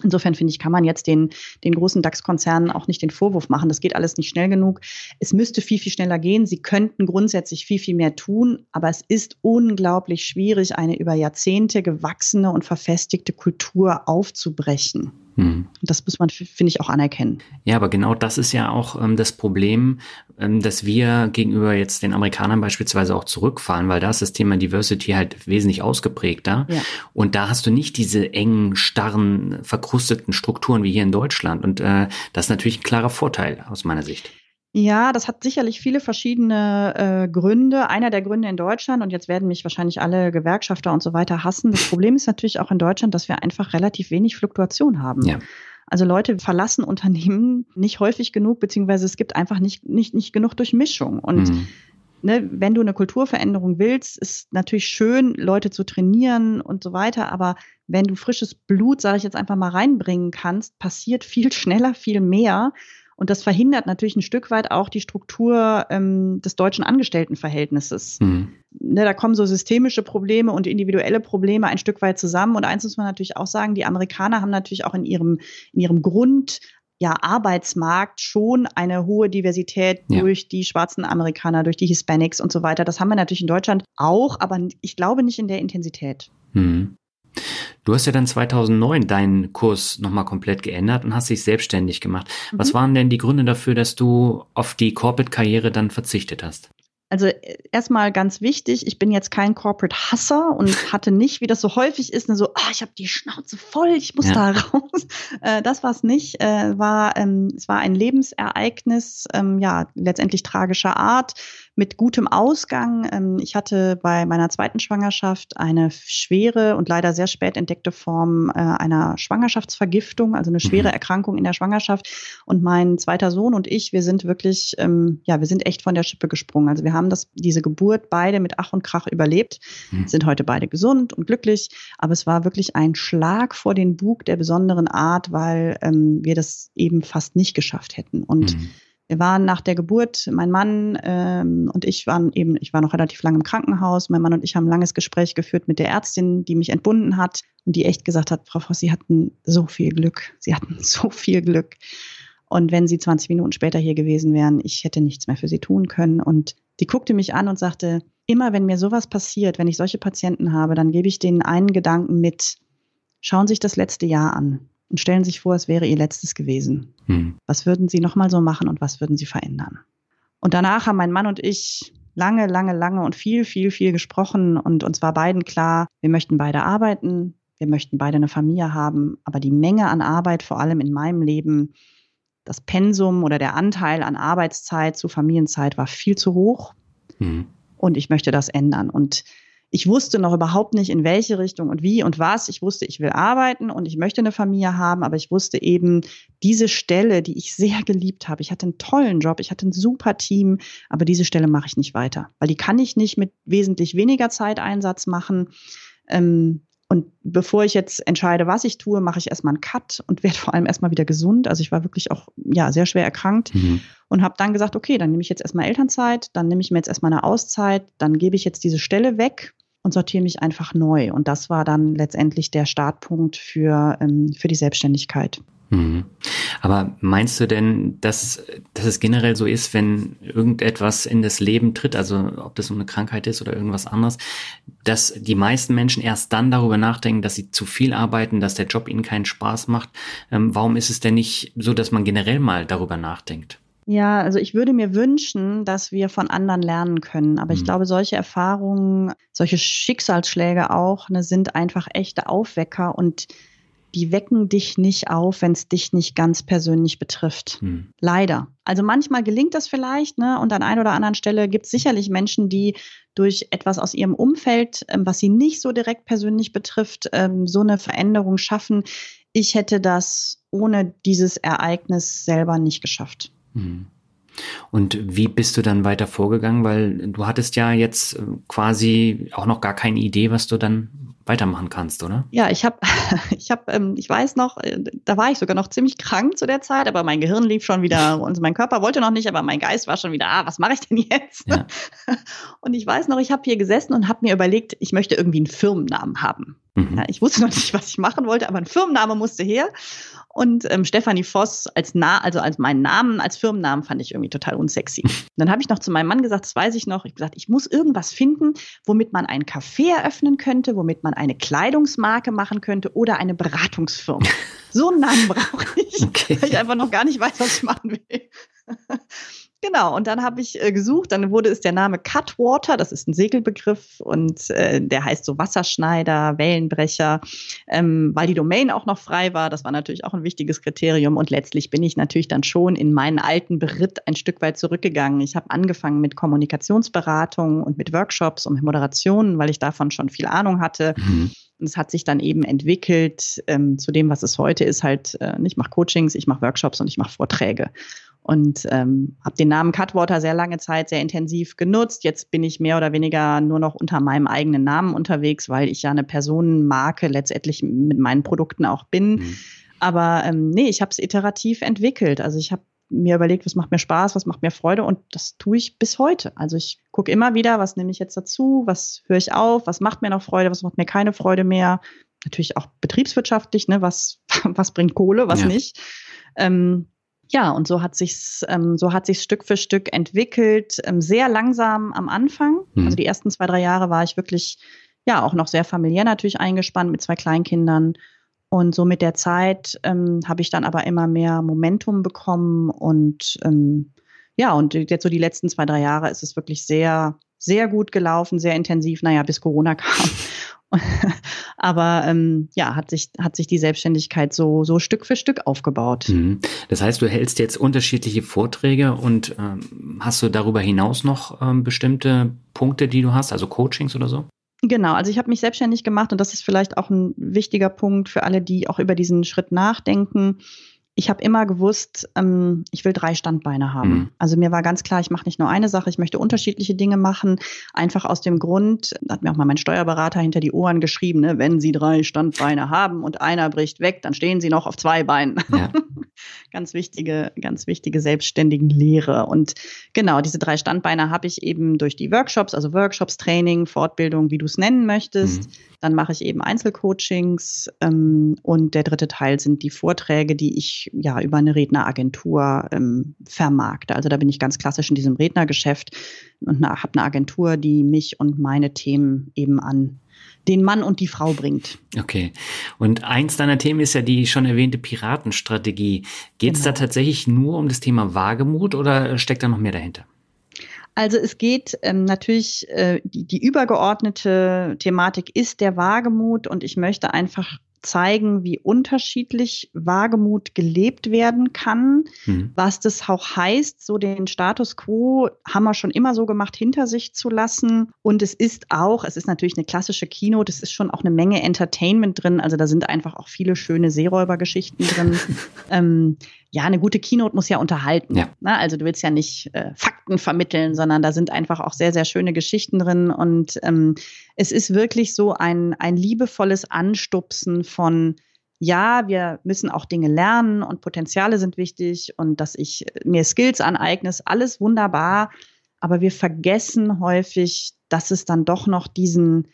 Insofern finde ich, kann man jetzt den, den großen DAX-Konzernen auch nicht den Vorwurf machen. Das geht alles nicht schnell genug. Es müsste viel, viel schneller gehen. Sie könnten grundsätzlich viel, viel mehr tun. Aber es ist unglaublich schwierig, eine über Jahrzehnte gewachsene und verfestigte Kultur aufzubrechen. Hm. Das muss man, finde ich, auch anerkennen. Ja, aber genau das ist ja auch ähm, das Problem, ähm, dass wir gegenüber jetzt den Amerikanern beispielsweise auch zurückfahren, weil da ist das Thema Diversity halt wesentlich ausgeprägter. Ja. Und da hast du nicht diese engen, starren, verkrusteten Strukturen wie hier in Deutschland. Und äh, das ist natürlich ein klarer Vorteil aus meiner Sicht. Ja, das hat sicherlich viele verschiedene äh, Gründe. Einer der Gründe in Deutschland, und jetzt werden mich wahrscheinlich alle Gewerkschafter und so weiter hassen. Das Problem ist natürlich auch in Deutschland, dass wir einfach relativ wenig Fluktuation haben. Ja. Also Leute verlassen Unternehmen nicht häufig genug, beziehungsweise es gibt einfach nicht, nicht, nicht genug Durchmischung. Und mhm. ne, wenn du eine Kulturveränderung willst, ist natürlich schön, Leute zu trainieren und so weiter. Aber wenn du frisches Blut, sage ich jetzt einfach mal, reinbringen kannst, passiert viel schneller, viel mehr und das verhindert natürlich ein Stück weit auch die Struktur ähm, des deutschen Angestelltenverhältnisses. Mhm. Ne, da kommen so systemische Probleme und individuelle Probleme ein Stück weit zusammen. Und eins muss man natürlich auch sagen, die Amerikaner haben natürlich auch in ihrem, in ihrem Grund ja, Arbeitsmarkt schon eine hohe Diversität ja. durch die schwarzen Amerikaner, durch die Hispanics und so weiter. Das haben wir natürlich in Deutschland auch, aber ich glaube nicht in der Intensität. Mhm. Du hast ja dann 2009 deinen Kurs nochmal komplett geändert und hast dich selbstständig gemacht. Mhm. Was waren denn die Gründe dafür, dass du auf die Corporate-Karriere dann verzichtet hast? Also äh, erstmal ganz wichtig, ich bin jetzt kein Corporate Hasser und hatte nicht, wie das so häufig ist, ne, so, ah, ich habe die Schnauze voll, ich muss ja. da raus. Äh, das war es nicht. Äh, war, ähm, es war ein Lebensereignis, ähm, ja, letztendlich tragischer Art mit gutem Ausgang. Ähm, ich hatte bei meiner zweiten Schwangerschaft eine schwere und leider sehr spät entdeckte Form äh, einer Schwangerschaftsvergiftung, also eine schwere mhm. Erkrankung in der Schwangerschaft. Und mein zweiter Sohn und ich, wir sind wirklich, ähm, ja, wir sind echt von der Schippe gesprungen. Also wir haben das, diese Geburt beide mit Ach und Krach überlebt, mhm. sind heute beide gesund und glücklich. Aber es war wirklich ein Schlag vor den Bug der besonderen Art, weil ähm, wir das eben fast nicht geschafft hätten. Und mhm Wir waren nach der Geburt, mein Mann ähm, und ich waren eben, ich war noch relativ lange im Krankenhaus. Mein Mann und ich haben ein langes Gespräch geführt mit der Ärztin, die mich entbunden hat und die echt gesagt hat, Frau Voss, Sie hatten so viel Glück. Sie hatten so viel Glück. Und wenn Sie 20 Minuten später hier gewesen wären, ich hätte nichts mehr für Sie tun können. Und die guckte mich an und sagte, immer wenn mir sowas passiert, wenn ich solche Patienten habe, dann gebe ich denen einen Gedanken mit. Schauen Sie sich das letzte Jahr an und stellen sich vor, es wäre ihr letztes gewesen. Hm. Was würden sie nochmal so machen und was würden sie verändern? Und danach haben mein Mann und ich lange, lange, lange und viel, viel, viel gesprochen und uns war beiden klar, wir möchten beide arbeiten, wir möchten beide eine Familie haben, aber die Menge an Arbeit, vor allem in meinem Leben, das Pensum oder der Anteil an Arbeitszeit zu Familienzeit war viel zu hoch. Hm. Und ich möchte das ändern. Und ich wusste noch überhaupt nicht, in welche Richtung und wie und was. Ich wusste, ich will arbeiten und ich möchte eine Familie haben, aber ich wusste eben, diese Stelle, die ich sehr geliebt habe, ich hatte einen tollen Job, ich hatte ein super Team, aber diese Stelle mache ich nicht weiter, weil die kann ich nicht mit wesentlich weniger Zeiteinsatz machen. Ähm, und bevor ich jetzt entscheide, was ich tue, mache ich erstmal einen Cut und werde vor allem erstmal wieder gesund. Also ich war wirklich auch ja sehr schwer erkrankt mhm. und habe dann gesagt, okay, dann nehme ich jetzt erstmal Elternzeit, dann nehme ich mir jetzt erstmal eine Auszeit, dann gebe ich jetzt diese Stelle weg und sortiere mich einfach neu. Und das war dann letztendlich der Startpunkt für, ähm, für die Selbstständigkeit. Mhm. Aber meinst du denn, dass, dass es generell so ist, wenn irgendetwas in das Leben tritt, also ob das um eine Krankheit ist oder irgendwas anderes, dass die meisten Menschen erst dann darüber nachdenken, dass sie zu viel arbeiten, dass der Job ihnen keinen Spaß macht? Ähm, warum ist es denn nicht so, dass man generell mal darüber nachdenkt? Ja, also ich würde mir wünschen, dass wir von anderen lernen können. Aber mhm. ich glaube, solche Erfahrungen, solche Schicksalsschläge auch, ne, sind einfach echte Aufwecker und die wecken dich nicht auf, wenn es dich nicht ganz persönlich betrifft. Mhm. Leider. Also manchmal gelingt das vielleicht, ne? Und an einer oder anderen Stelle gibt es sicherlich Menschen, die durch etwas aus ihrem Umfeld, ähm, was sie nicht so direkt persönlich betrifft, ähm, so eine Veränderung schaffen. Ich hätte das ohne dieses Ereignis selber nicht geschafft. Mhm. Und wie bist du dann weiter vorgegangen? Weil du hattest ja jetzt äh, quasi auch noch gar keine Idee, was du dann weitermachen kannst, oder? Ja, ich habe, ich habe, ähm, ich weiß noch, äh, da war ich sogar noch ziemlich krank zu der Zeit, aber mein Gehirn lief schon wieder und mein Körper wollte noch nicht, aber mein Geist war schon wieder, ah, was mache ich denn jetzt? Ja. Und ich weiß noch, ich habe hier gesessen und habe mir überlegt, ich möchte irgendwie einen Firmennamen haben. Mhm. Ja, ich wusste noch nicht, was ich machen wollte, aber ein Firmenname musste her. Und ähm, Stefanie Voss als Na, also als meinen Namen, als Firmennamen fand ich irgendwie total unsexy. Und dann habe ich noch zu meinem Mann gesagt, das weiß ich noch, ich gesagt, ich muss irgendwas finden, womit man ein Café eröffnen könnte, womit man eine Kleidungsmarke machen könnte oder eine Beratungsfirma. So einen Namen brauche ich, okay. weil ich einfach noch gar nicht weiß, was ich machen will. Genau, und dann habe ich äh, gesucht, dann wurde es der Name Cutwater, das ist ein Segelbegriff und äh, der heißt so Wasserschneider, Wellenbrecher, ähm, weil die Domain auch noch frei war, das war natürlich auch ein wichtiges Kriterium und letztlich bin ich natürlich dann schon in meinen alten Beritt ein Stück weit zurückgegangen. Ich habe angefangen mit Kommunikationsberatung und mit Workshops und Moderationen, weil ich davon schon viel Ahnung hatte. Mhm. Und es hat sich dann eben entwickelt ähm, zu dem, was es heute ist, halt, äh, ich mache Coachings, ich mache Workshops und ich mache Vorträge und ähm, habe den Namen Cutwater sehr lange Zeit sehr intensiv genutzt. Jetzt bin ich mehr oder weniger nur noch unter meinem eigenen Namen unterwegs, weil ich ja eine Personenmarke letztendlich mit meinen Produkten auch bin. Mhm. Aber ähm, nee, ich habe es iterativ entwickelt. Also ich habe mir überlegt, was macht mir Spaß, was macht mir Freude und das tue ich bis heute. Also ich gucke immer wieder, was nehme ich jetzt dazu, was höre ich auf, was macht mir noch Freude, was macht mir keine Freude mehr. Natürlich auch betriebswirtschaftlich, ne, was, was bringt Kohle, was ja. nicht. Ähm, ja, und so hat sich's, ähm, so hat sich's Stück für Stück entwickelt, ähm, sehr langsam am Anfang. Mhm. Also die ersten zwei, drei Jahre war ich wirklich, ja, auch noch sehr familiär natürlich eingespannt mit zwei Kleinkindern. Und so mit der Zeit ähm, habe ich dann aber immer mehr Momentum bekommen und ähm, ja, und jetzt so die letzten zwei, drei Jahre ist es wirklich sehr, sehr gut gelaufen, sehr intensiv, naja, bis Corona kam. Aber ähm, ja, hat sich, hat sich die Selbstständigkeit so, so Stück für Stück aufgebaut. Mhm. Das heißt, du hältst jetzt unterschiedliche Vorträge und ähm, hast du darüber hinaus noch ähm, bestimmte Punkte, die du hast, also Coachings oder so? Genau, also ich habe mich selbstständig gemacht und das ist vielleicht auch ein wichtiger Punkt für alle, die auch über diesen Schritt nachdenken ich habe immer gewusst, ähm, ich will drei Standbeine haben. Mhm. Also mir war ganz klar, ich mache nicht nur eine Sache, ich möchte unterschiedliche Dinge machen. Einfach aus dem Grund, hat mir auch mal mein Steuerberater hinter die Ohren geschrieben, ne, wenn Sie drei Standbeine haben und einer bricht weg, dann stehen Sie noch auf zwei Beinen. Ja. ganz wichtige, ganz wichtige selbstständigen Lehre. Und genau, diese drei Standbeine habe ich eben durch die Workshops, also Workshops, Training, Fortbildung, wie du es nennen möchtest. Mhm. Dann mache ich eben Einzelcoachings ähm, und der dritte Teil sind die Vorträge, die ich ja über eine Redneragentur ähm, vermarkte. Also da bin ich ganz klassisch in diesem Rednergeschäft und habe eine Agentur, die mich und meine Themen eben an den Mann und die Frau bringt. Okay. Und eins deiner Themen ist ja die schon erwähnte Piratenstrategie. Geht es genau. da tatsächlich nur um das Thema Wagemut oder steckt da noch mehr dahinter? Also es geht ähm, natürlich, äh, die, die übergeordnete Thematik ist der Wagemut und ich möchte einfach zeigen, wie unterschiedlich Wagemut gelebt werden kann, mhm. was das auch heißt, so den Status quo haben wir schon immer so gemacht, hinter sich zu lassen. Und es ist auch, es ist natürlich eine klassische Keynote, es ist schon auch eine Menge Entertainment drin, also da sind einfach auch viele schöne Seeräubergeschichten drin. ähm, ja, eine gute Keynote muss ja unterhalten. Ja. Ne? Also du willst ja nicht äh, Fakten vermitteln, sondern da sind einfach auch sehr, sehr schöne Geschichten drin. Und ähm, es ist wirklich so ein, ein liebevolles Anstupsen von, ja, wir müssen auch Dinge lernen und Potenziale sind wichtig und dass ich mir Skills aneigne, ist alles wunderbar. Aber wir vergessen häufig, dass es dann doch noch diesen,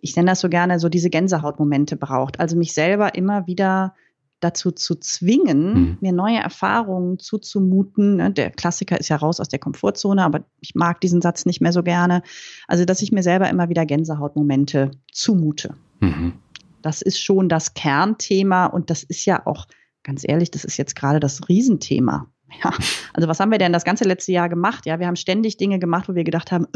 ich nenne das so gerne, so diese Gänsehautmomente braucht. Also mich selber immer wieder dazu zu zwingen, mhm. mir neue Erfahrungen zuzumuten. Ne? Der Klassiker ist ja raus aus der Komfortzone, aber ich mag diesen Satz nicht mehr so gerne. Also, dass ich mir selber immer wieder Gänsehautmomente zumute. Mhm. Das ist schon das Kernthema und das ist ja auch, ganz ehrlich, das ist jetzt gerade das Riesenthema. Ja, also was haben wir denn das ganze letzte Jahr gemacht? Ja, wir haben ständig Dinge gemacht, wo wir gedacht haben,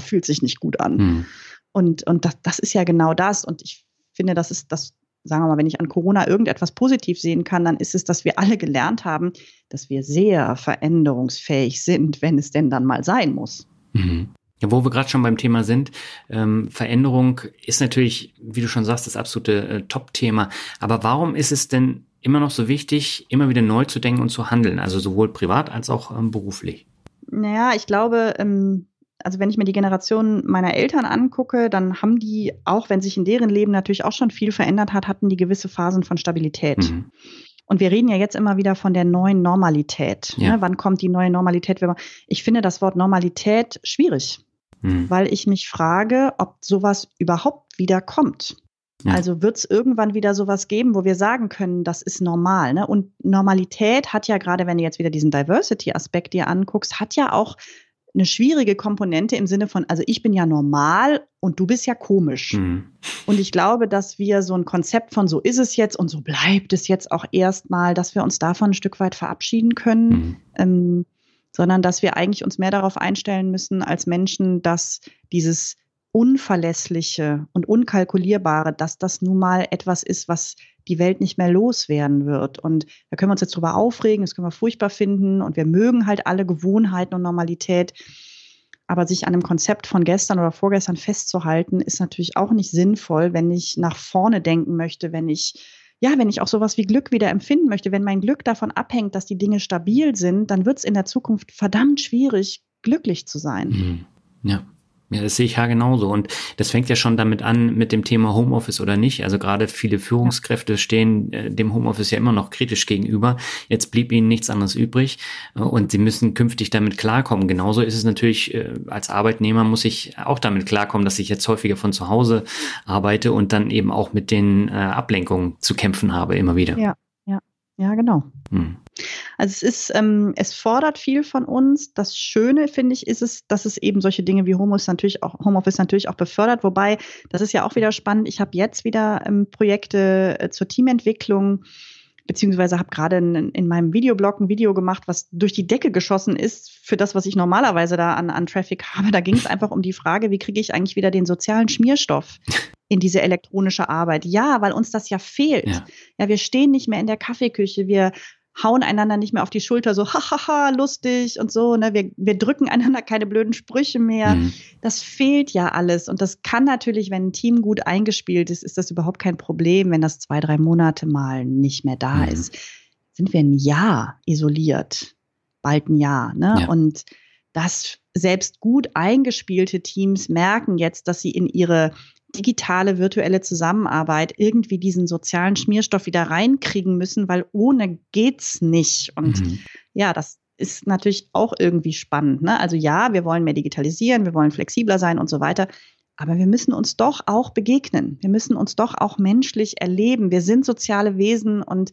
fühlt sich nicht gut an. Mhm. Und, und das, das ist ja genau das. Und ich finde, das ist das sagen wir mal, wenn ich an Corona irgendetwas positiv sehen kann, dann ist es, dass wir alle gelernt haben, dass wir sehr veränderungsfähig sind, wenn es denn dann mal sein muss. Mhm. Ja, wo wir gerade schon beim Thema sind, ähm, Veränderung ist natürlich, wie du schon sagst, das absolute äh, Top-Thema. Aber warum ist es denn immer noch so wichtig, immer wieder neu zu denken und zu handeln, also sowohl privat als auch ähm, beruflich? Naja, ich glaube, ähm, also wenn ich mir die Generation meiner Eltern angucke, dann haben die, auch wenn sich in deren Leben natürlich auch schon viel verändert hat, hatten die gewisse Phasen von Stabilität. Mhm. Und wir reden ja jetzt immer wieder von der neuen Normalität. Ja. Ne? Wann kommt die neue Normalität? Ich finde das Wort Normalität schwierig, mhm. weil ich mich frage, ob sowas überhaupt wieder kommt. Ja. Also wird es irgendwann wieder sowas geben, wo wir sagen können, das ist normal. Ne? Und Normalität hat ja gerade, wenn du jetzt wieder diesen Diversity-Aspekt dir anguckst, hat ja auch eine schwierige Komponente im Sinne von, also ich bin ja normal und du bist ja komisch. Mhm. Und ich glaube, dass wir so ein Konzept von so ist es jetzt und so bleibt es jetzt auch erstmal, dass wir uns davon ein Stück weit verabschieden können, mhm. ähm, sondern dass wir eigentlich uns mehr darauf einstellen müssen als Menschen, dass dieses Unverlässliche und Unkalkulierbare, dass das nun mal etwas ist, was die Welt nicht mehr loswerden wird. Und da können wir uns jetzt drüber aufregen, das können wir furchtbar finden und wir mögen halt alle Gewohnheiten und Normalität. Aber sich an einem Konzept von gestern oder vorgestern festzuhalten, ist natürlich auch nicht sinnvoll, wenn ich nach vorne denken möchte, wenn ich ja, wenn ich auch sowas wie Glück wieder empfinden möchte, wenn mein Glück davon abhängt, dass die Dinge stabil sind, dann wird es in der Zukunft verdammt schwierig, glücklich zu sein. Mhm. Ja. Ja, das sehe ich ja genauso. Und das fängt ja schon damit an mit dem Thema Homeoffice oder nicht. Also gerade viele Führungskräfte stehen äh, dem Homeoffice ja immer noch kritisch gegenüber. Jetzt blieb ihnen nichts anderes übrig äh, und sie müssen künftig damit klarkommen. Genauso ist es natürlich, äh, als Arbeitnehmer muss ich auch damit klarkommen, dass ich jetzt häufiger von zu Hause arbeite und dann eben auch mit den äh, Ablenkungen zu kämpfen habe immer wieder. Ja, ja, genau. Hm. Also es ist, ähm, es fordert viel von uns. Das Schöne, finde ich, ist es, dass es eben solche Dinge wie Homeoffice natürlich auch, Homeoffice natürlich auch befördert. Wobei, das ist ja auch wieder spannend. Ich habe jetzt wieder ähm, Projekte äh, zur Teamentwicklung beziehungsweise habe gerade in, in, meinem Videoblog ein Video gemacht, was durch die Decke geschossen ist für das, was ich normalerweise da an, an Traffic habe. Da ging es einfach um die Frage, wie kriege ich eigentlich wieder den sozialen Schmierstoff in diese elektronische Arbeit? Ja, weil uns das ja fehlt. Ja. ja, wir stehen nicht mehr in der Kaffeeküche, wir hauen einander nicht mehr auf die Schulter, so hahaha, lustig und so. Ne? Wir, wir drücken einander keine blöden Sprüche mehr. Mhm. Das fehlt ja alles. Und das kann natürlich, wenn ein Team gut eingespielt ist, ist das überhaupt kein Problem, wenn das zwei, drei Monate mal nicht mehr da mhm. ist. Sind wir ein Jahr isoliert, bald ein Jahr. Ne? Ja. Und das selbst gut eingespielte Teams merken jetzt, dass sie in ihre digitale, virtuelle Zusammenarbeit irgendwie diesen sozialen Schmierstoff wieder reinkriegen müssen, weil ohne geht's nicht. Und mhm. ja, das ist natürlich auch irgendwie spannend. Ne? Also ja, wir wollen mehr digitalisieren, wir wollen flexibler sein und so weiter. Aber wir müssen uns doch auch begegnen. Wir müssen uns doch auch menschlich erleben. Wir sind soziale Wesen und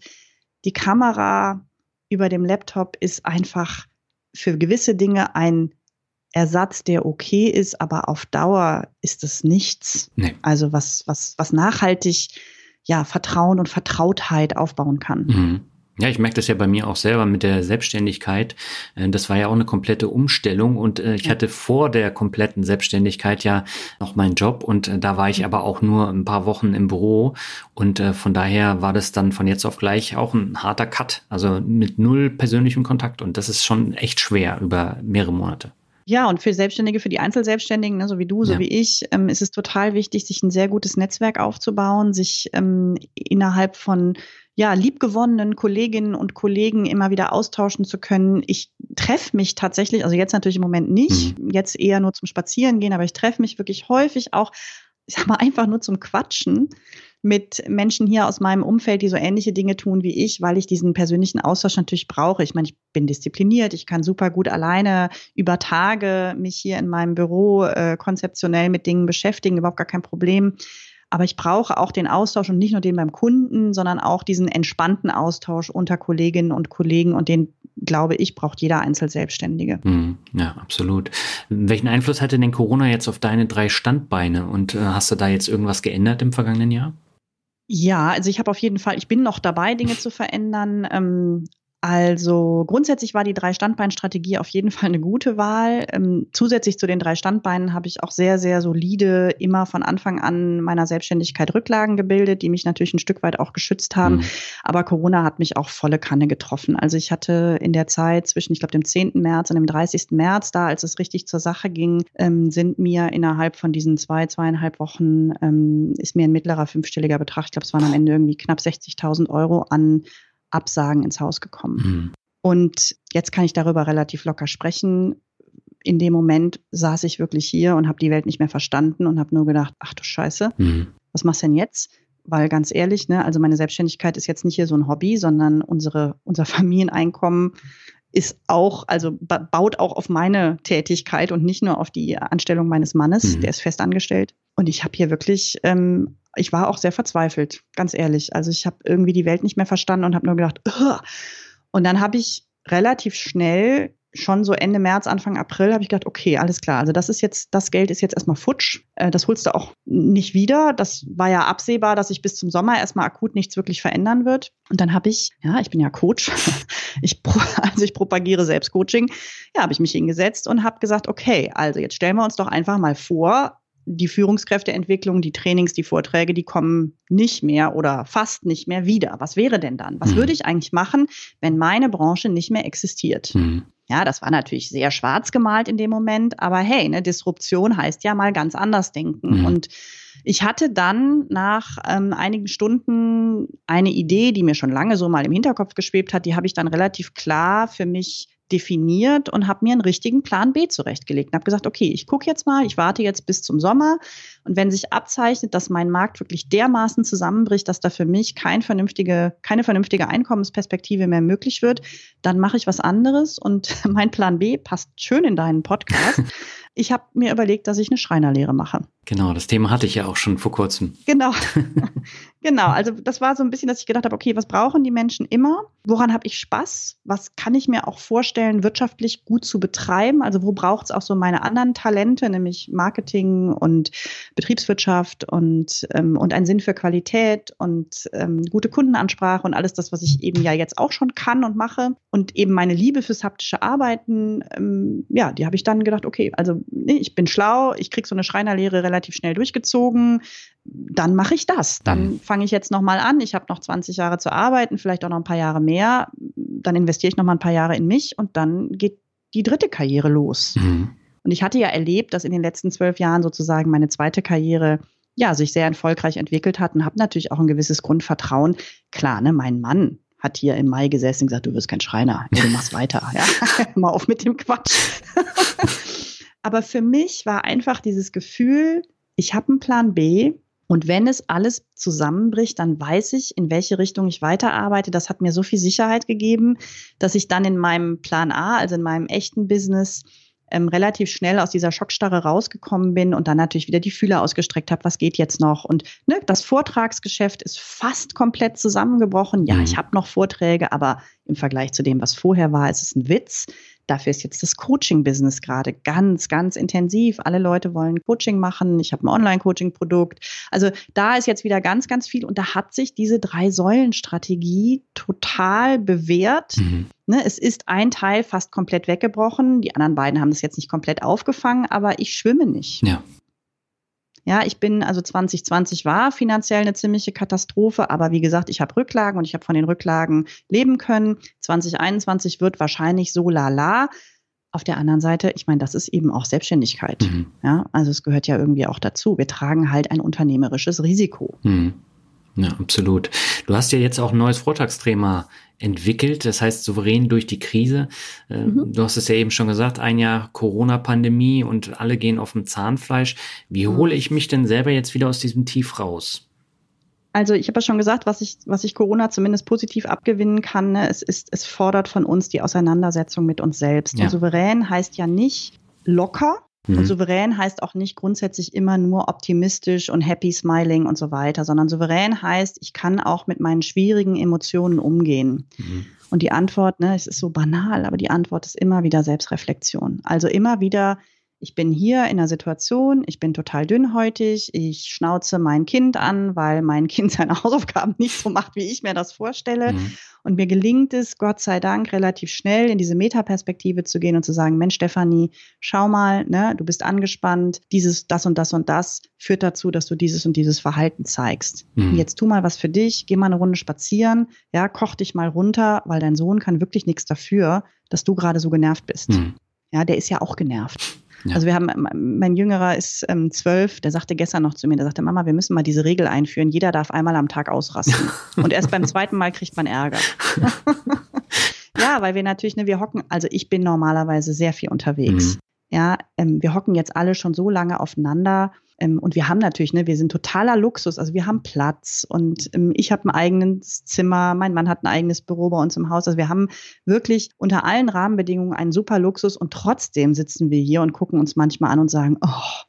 die Kamera über dem Laptop ist einfach für gewisse Dinge ein Ersatz, der okay ist, aber auf Dauer ist es nichts. Nee. Also was, was, was nachhaltig ja, Vertrauen und Vertrautheit aufbauen kann. Mhm. Ja, ich merke das ja bei mir auch selber mit der Selbstständigkeit. Äh, das war ja auch eine komplette Umstellung und äh, ich hatte vor der kompletten Selbstständigkeit ja noch meinen Job und äh, da war ich aber auch nur ein paar Wochen im Büro und von daher war das dann von jetzt auf gleich auch ein harter Cut, also mit null persönlichem Kontakt und das ist schon echt schwer über mehrere Monate. Ja, und für Selbstständige, für die Einzelselbstständigen, ne, so wie du, so ja. wie ich, ähm, ist es total wichtig, sich ein sehr gutes Netzwerk aufzubauen, sich ähm, innerhalb von ja, liebgewonnenen Kolleginnen und Kollegen immer wieder austauschen zu können. Ich treffe mich tatsächlich, also jetzt natürlich im Moment nicht, mhm. jetzt eher nur zum Spazieren gehen, aber ich treffe mich wirklich häufig auch, ich sag mal, einfach nur zum Quatschen mit Menschen hier aus meinem Umfeld, die so ähnliche Dinge tun wie ich, weil ich diesen persönlichen Austausch natürlich brauche. Ich meine, ich bin diszipliniert, ich kann super gut alleine über Tage mich hier in meinem Büro äh, konzeptionell mit Dingen beschäftigen, überhaupt gar kein Problem. Aber ich brauche auch den Austausch und nicht nur den beim Kunden, sondern auch diesen entspannten Austausch unter Kolleginnen und Kollegen und den glaube ich, braucht jeder Einzelselbstständige. Hm, ja, absolut. Welchen Einfluss hatte denn Corona jetzt auf deine drei Standbeine und äh, hast du da jetzt irgendwas geändert im vergangenen Jahr? Ja, also ich habe auf jeden Fall, ich bin noch dabei, Dinge zu verändern. Ähm, also grundsätzlich war die Drei-Standbein-Strategie auf jeden Fall eine gute Wahl. Ähm, zusätzlich zu den drei Standbeinen habe ich auch sehr, sehr solide immer von Anfang an meiner Selbstständigkeit Rücklagen gebildet, die mich natürlich ein Stück weit auch geschützt haben. Mhm. Aber Corona hat mich auch volle Kanne getroffen. Also ich hatte in der Zeit zwischen, ich glaube, dem 10. März und dem 30. März, da als es richtig zur Sache ging, ähm, sind mir innerhalb von diesen zwei, zweieinhalb Wochen, ähm, ist mir ein mittlerer fünfstelliger Betrag, ich glaube, es waren am Ende irgendwie knapp 60.000 Euro an Absagen ins Haus gekommen. Mhm. Und jetzt kann ich darüber relativ locker sprechen. In dem Moment saß ich wirklich hier und habe die Welt nicht mehr verstanden und habe nur gedacht, ach du Scheiße, mhm. was machst du denn jetzt? Weil ganz ehrlich, ne, also meine Selbstständigkeit ist jetzt nicht hier so ein Hobby, sondern unsere, unser Familieneinkommen ist auch, also baut auch auf meine Tätigkeit und nicht nur auf die Anstellung meines Mannes, mhm. der ist fest angestellt. Und ich habe hier wirklich ähm, ich war auch sehr verzweifelt, ganz ehrlich. Also ich habe irgendwie die Welt nicht mehr verstanden und habe nur gedacht, Ugh! und dann habe ich relativ schnell schon so Ende März, Anfang April habe ich gedacht, okay, alles klar. Also das ist jetzt, das Geld ist jetzt erstmal futsch. Äh, das holst du auch nicht wieder. Das war ja absehbar, dass sich bis zum Sommer erstmal akut nichts wirklich verändern wird. Und dann habe ich, ja, ich bin ja Coach. Ich, also ich propagiere Selbstcoaching. Ja, habe ich mich hingesetzt und habe gesagt, okay, also jetzt stellen wir uns doch einfach mal vor, die Führungskräfteentwicklung, die Trainings, die Vorträge, die kommen nicht mehr oder fast nicht mehr wieder. Was wäre denn dann? Was mhm. würde ich eigentlich machen, wenn meine Branche nicht mehr existiert? Mhm. Ja, das war natürlich sehr schwarz gemalt in dem Moment, aber hey, ne, Disruption heißt ja mal ganz anders denken. Mhm. Und ich hatte dann nach ähm, einigen Stunden eine Idee, die mir schon lange so mal im Hinterkopf geschwebt hat, die habe ich dann relativ klar für mich definiert und habe mir einen richtigen Plan B zurechtgelegt und habe gesagt, okay, ich gucke jetzt mal, ich warte jetzt bis zum Sommer und wenn sich abzeichnet, dass mein Markt wirklich dermaßen zusammenbricht, dass da für mich kein vernünftige, keine vernünftige Einkommensperspektive mehr möglich wird, dann mache ich was anderes und mein Plan B passt schön in deinen Podcast. ich habe mir überlegt, dass ich eine Schreinerlehre mache. Genau, das Thema hatte ich ja auch schon vor kurzem. Genau. genau, also das war so ein bisschen, dass ich gedacht habe, okay, was brauchen die Menschen immer? Woran habe ich Spaß? Was kann ich mir auch vorstellen, wirtschaftlich gut zu betreiben? Also wo braucht es auch so meine anderen Talente, nämlich Marketing und Betriebswirtschaft und, ähm, und einen Sinn für Qualität und ähm, gute Kundenansprache und alles das, was ich eben ja jetzt auch schon kann und mache. Und eben meine Liebe fürs haptische Arbeiten, ähm, ja, die habe ich dann gedacht, okay, also nee, ich bin schlau, ich kriege so eine Schreinerlehre relativ schnell durchgezogen, dann mache ich das. Dann mhm. fange ich jetzt nochmal an. Ich habe noch 20 Jahre zu arbeiten, vielleicht auch noch ein paar Jahre mehr. Dann investiere ich noch mal ein paar Jahre in mich und dann geht die dritte Karriere los. Mhm. Und ich hatte ja erlebt, dass in den letzten zwölf Jahren sozusagen meine zweite Karriere ja sich sehr erfolgreich entwickelt hat und habe natürlich auch ein gewisses Grundvertrauen. Klar, ne, mein Mann hat hier im Mai gesessen und gesagt, du wirst kein Schreiner, du machst weiter. Ja? Mal auf mit dem Quatsch. Aber für mich war einfach dieses Gefühl, ich habe einen Plan B. Und wenn es alles zusammenbricht, dann weiß ich, in welche Richtung ich weiterarbeite. Das hat mir so viel Sicherheit gegeben, dass ich dann in meinem Plan A, also in meinem echten Business, ähm, relativ schnell aus dieser Schockstarre rausgekommen bin und dann natürlich wieder die Fühler ausgestreckt habe, was geht jetzt noch? Und ne, das Vortragsgeschäft ist fast komplett zusammengebrochen. Ja, ich mhm. habe noch Vorträge, aber im Vergleich zu dem, was vorher war, ist es ein Witz. Dafür ist jetzt das Coaching-Business gerade ganz, ganz intensiv. Alle Leute wollen Coaching machen. Ich habe ein Online-Coaching-Produkt. Also da ist jetzt wieder ganz, ganz viel. Und da hat sich diese Drei-Säulen-Strategie total bewährt. Mhm. Ne, es ist ein Teil fast komplett weggebrochen. Die anderen beiden haben das jetzt nicht komplett aufgefangen, aber ich schwimme nicht. Ja. Ja, ich bin, also 2020 war finanziell eine ziemliche Katastrophe, aber wie gesagt, ich habe Rücklagen und ich habe von den Rücklagen leben können. 2021 wird wahrscheinlich so lala. Auf der anderen Seite, ich meine, das ist eben auch Selbstständigkeit. Mhm. Ja, also es gehört ja irgendwie auch dazu. Wir tragen halt ein unternehmerisches Risiko. Mhm. Ja, absolut. Du hast ja jetzt auch ein neues Vortragsthema entwickelt, das heißt souverän durch die Krise. Äh, mhm. Du hast es ja eben schon gesagt, ein Jahr Corona-Pandemie und alle gehen auf dem Zahnfleisch. Wie mhm. hole ich mich denn selber jetzt wieder aus diesem Tief raus? Also ich habe ja schon gesagt, was ich, was ich Corona zumindest positiv abgewinnen kann, ne, es, ist, es fordert von uns die Auseinandersetzung mit uns selbst. Ja. Und souverän heißt ja nicht locker, Mhm. Und souverän heißt auch nicht grundsätzlich immer nur optimistisch und happy smiling und so weiter, sondern souverän heißt, ich kann auch mit meinen schwierigen Emotionen umgehen. Mhm. Und die Antwort, ne, es ist so banal, aber die Antwort ist immer wieder Selbstreflexion. Also immer wieder ich bin hier in einer Situation, ich bin total dünnhäutig, ich schnauze mein Kind an, weil mein Kind seine Hausaufgaben nicht so macht, wie ich mir das vorstelle. Mhm. Und mir gelingt es, Gott sei Dank, relativ schnell in diese Metaperspektive zu gehen und zu sagen, Mensch, Stefanie, schau mal, ne, du bist angespannt, dieses, das und das und das führt dazu, dass du dieses und dieses Verhalten zeigst. Mhm. Jetzt tu mal was für dich, geh mal eine Runde spazieren, ja, koch dich mal runter, weil dein Sohn kann wirklich nichts dafür, dass du gerade so genervt bist. Mhm. Ja, der ist ja auch genervt. Ja. Also wir haben, mein Jüngerer ist ähm, zwölf, der sagte gestern noch zu mir, der sagte, Mama, wir müssen mal diese Regel einführen, jeder darf einmal am Tag ausrasten. Und erst beim zweiten Mal kriegt man Ärger. ja, weil wir natürlich, ne, wir hocken, also ich bin normalerweise sehr viel unterwegs. Mhm. Ja, ähm, wir hocken jetzt alle schon so lange aufeinander ähm, und wir haben natürlich, ne, wir sind totaler Luxus. Also wir haben Platz und ähm, ich habe ein eigenes Zimmer, mein Mann hat ein eigenes Büro bei uns im Haus. Also wir haben wirklich unter allen Rahmenbedingungen einen super Luxus und trotzdem sitzen wir hier und gucken uns manchmal an und sagen, oh,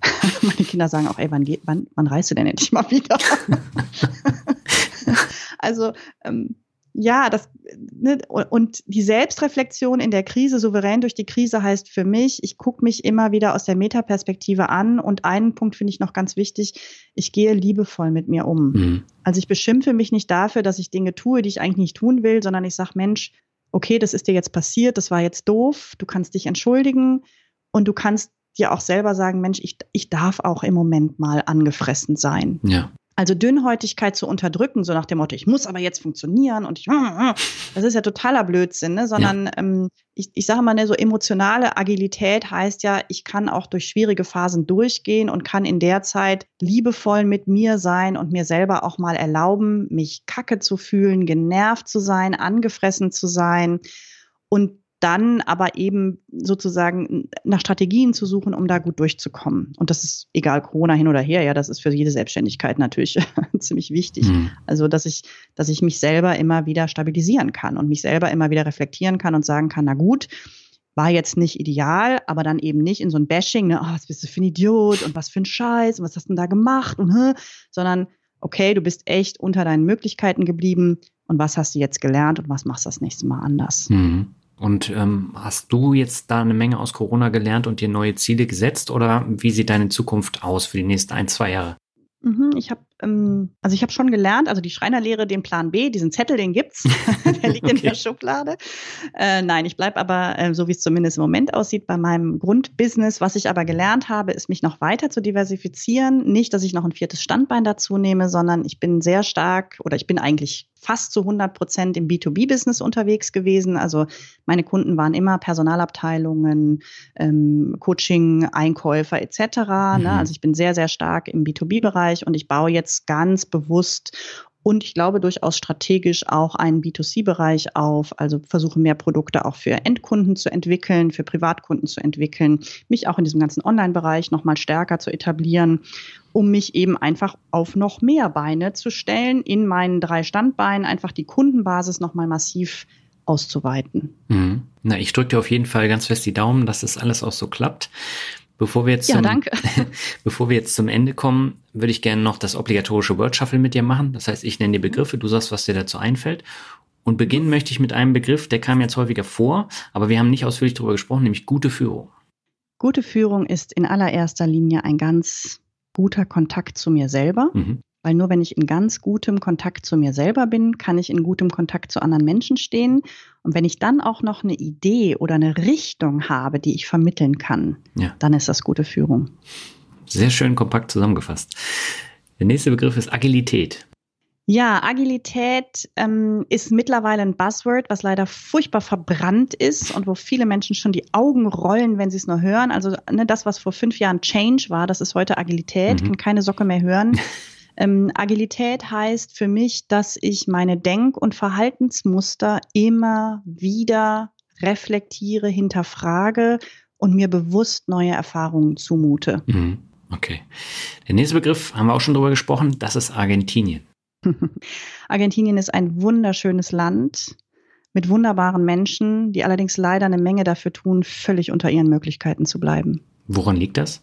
meine Kinder sagen auch, ey, wann, geht, wann, wann reist du denn endlich mal wieder? also ähm, ja, das ne, und die Selbstreflexion in der Krise, souverän durch die Krise heißt für mich, ich gucke mich immer wieder aus der Metaperspektive an und einen Punkt finde ich noch ganz wichtig, ich gehe liebevoll mit mir um. Mhm. Also ich beschimpfe mich nicht dafür, dass ich Dinge tue, die ich eigentlich nicht tun will, sondern ich sage, Mensch, okay, das ist dir jetzt passiert, das war jetzt doof, du kannst dich entschuldigen und du kannst dir auch selber sagen, Mensch, ich, ich darf auch im Moment mal angefressen sein. Ja. Also Dünnhäutigkeit zu unterdrücken, so nach dem Motto, ich muss aber jetzt funktionieren und ich, das ist ja totaler Blödsinn, ne? sondern ja. ähm, ich, ich sage mal, ne, so emotionale Agilität heißt ja, ich kann auch durch schwierige Phasen durchgehen und kann in der Zeit liebevoll mit mir sein und mir selber auch mal erlauben, mich kacke zu fühlen, genervt zu sein, angefressen zu sein und dann aber eben sozusagen nach Strategien zu suchen, um da gut durchzukommen. Und das ist egal, Corona hin oder her, ja, das ist für jede Selbstständigkeit natürlich ziemlich wichtig. Mhm. Also, dass ich, dass ich mich selber immer wieder stabilisieren kann und mich selber immer wieder reflektieren kann und sagen kann, na gut, war jetzt nicht ideal, aber dann eben nicht in so ein Bashing, ne, oh, was bist du für ein Idiot und was für ein Scheiß und was hast du denn da gemacht und, sondern okay, du bist echt unter deinen Möglichkeiten geblieben und was hast du jetzt gelernt und was machst du das nächste Mal anders? Mhm. Und ähm, hast du jetzt da eine Menge aus Corona gelernt und dir neue Ziele gesetzt oder wie sieht deine Zukunft aus für die nächsten ein, zwei Jahre? Mhm, ich habe ähm, also ich habe schon gelernt, also die Schreinerlehre, den Plan B, diesen Zettel, den gibt's, der liegt okay. in der Schublade. Äh, nein, ich bleib aber, äh, so wie es zumindest im Moment aussieht, bei meinem Grundbusiness. Was ich aber gelernt habe, ist mich noch weiter zu diversifizieren. Nicht, dass ich noch ein viertes Standbein dazu nehme, sondern ich bin sehr stark oder ich bin eigentlich fast zu 100 Prozent im B2B-Business unterwegs gewesen. Also meine Kunden waren immer Personalabteilungen, ähm, Coaching, Einkäufer etc. Ne? Mhm. Ne? Also ich bin sehr, sehr stark im B2B-Bereich und ich baue jetzt jetzt ganz bewusst und ich glaube durchaus strategisch auch einen B2C-Bereich auf, also versuche mehr Produkte auch für Endkunden zu entwickeln, für Privatkunden zu entwickeln, mich auch in diesem ganzen Online-Bereich nochmal stärker zu etablieren, um mich eben einfach auf noch mehr Beine zu stellen, in meinen drei Standbeinen einfach die Kundenbasis nochmal massiv auszuweiten. Mhm. Na, ich drücke dir auf jeden Fall ganz fest die Daumen, dass das alles auch so klappt. Bevor wir jetzt, zum, ja, bevor wir jetzt zum Ende kommen, würde ich gerne noch das obligatorische Word Shuffle mit dir machen. Das heißt, ich nenne dir Begriffe, du sagst, was dir dazu einfällt. Und beginnen möchte ich mit einem Begriff, der kam jetzt häufiger vor, aber wir haben nicht ausführlich darüber gesprochen, nämlich gute Führung. Gute Führung ist in allererster Linie ein ganz guter Kontakt zu mir selber. Mhm. Weil nur wenn ich in ganz gutem Kontakt zu mir selber bin, kann ich in gutem Kontakt zu anderen Menschen stehen. Und wenn ich dann auch noch eine Idee oder eine Richtung habe, die ich vermitteln kann, ja. dann ist das gute Führung. Sehr schön kompakt zusammengefasst. Der nächste Begriff ist Agilität. Ja, Agilität ähm, ist mittlerweile ein Buzzword, was leider furchtbar verbrannt ist und wo viele Menschen schon die Augen rollen, wenn sie es nur hören. Also ne, das, was vor fünf Jahren Change war, das ist heute Agilität, mhm. kann keine Socke mehr hören. Ähm, Agilität heißt für mich, dass ich meine Denk- und Verhaltensmuster immer wieder reflektiere, hinterfrage und mir bewusst neue Erfahrungen zumute. Mhm. Okay. Der nächste Begriff haben wir auch schon drüber gesprochen, das ist Argentinien. Argentinien ist ein wunderschönes Land mit wunderbaren Menschen, die allerdings leider eine Menge dafür tun, völlig unter ihren Möglichkeiten zu bleiben. Woran liegt das?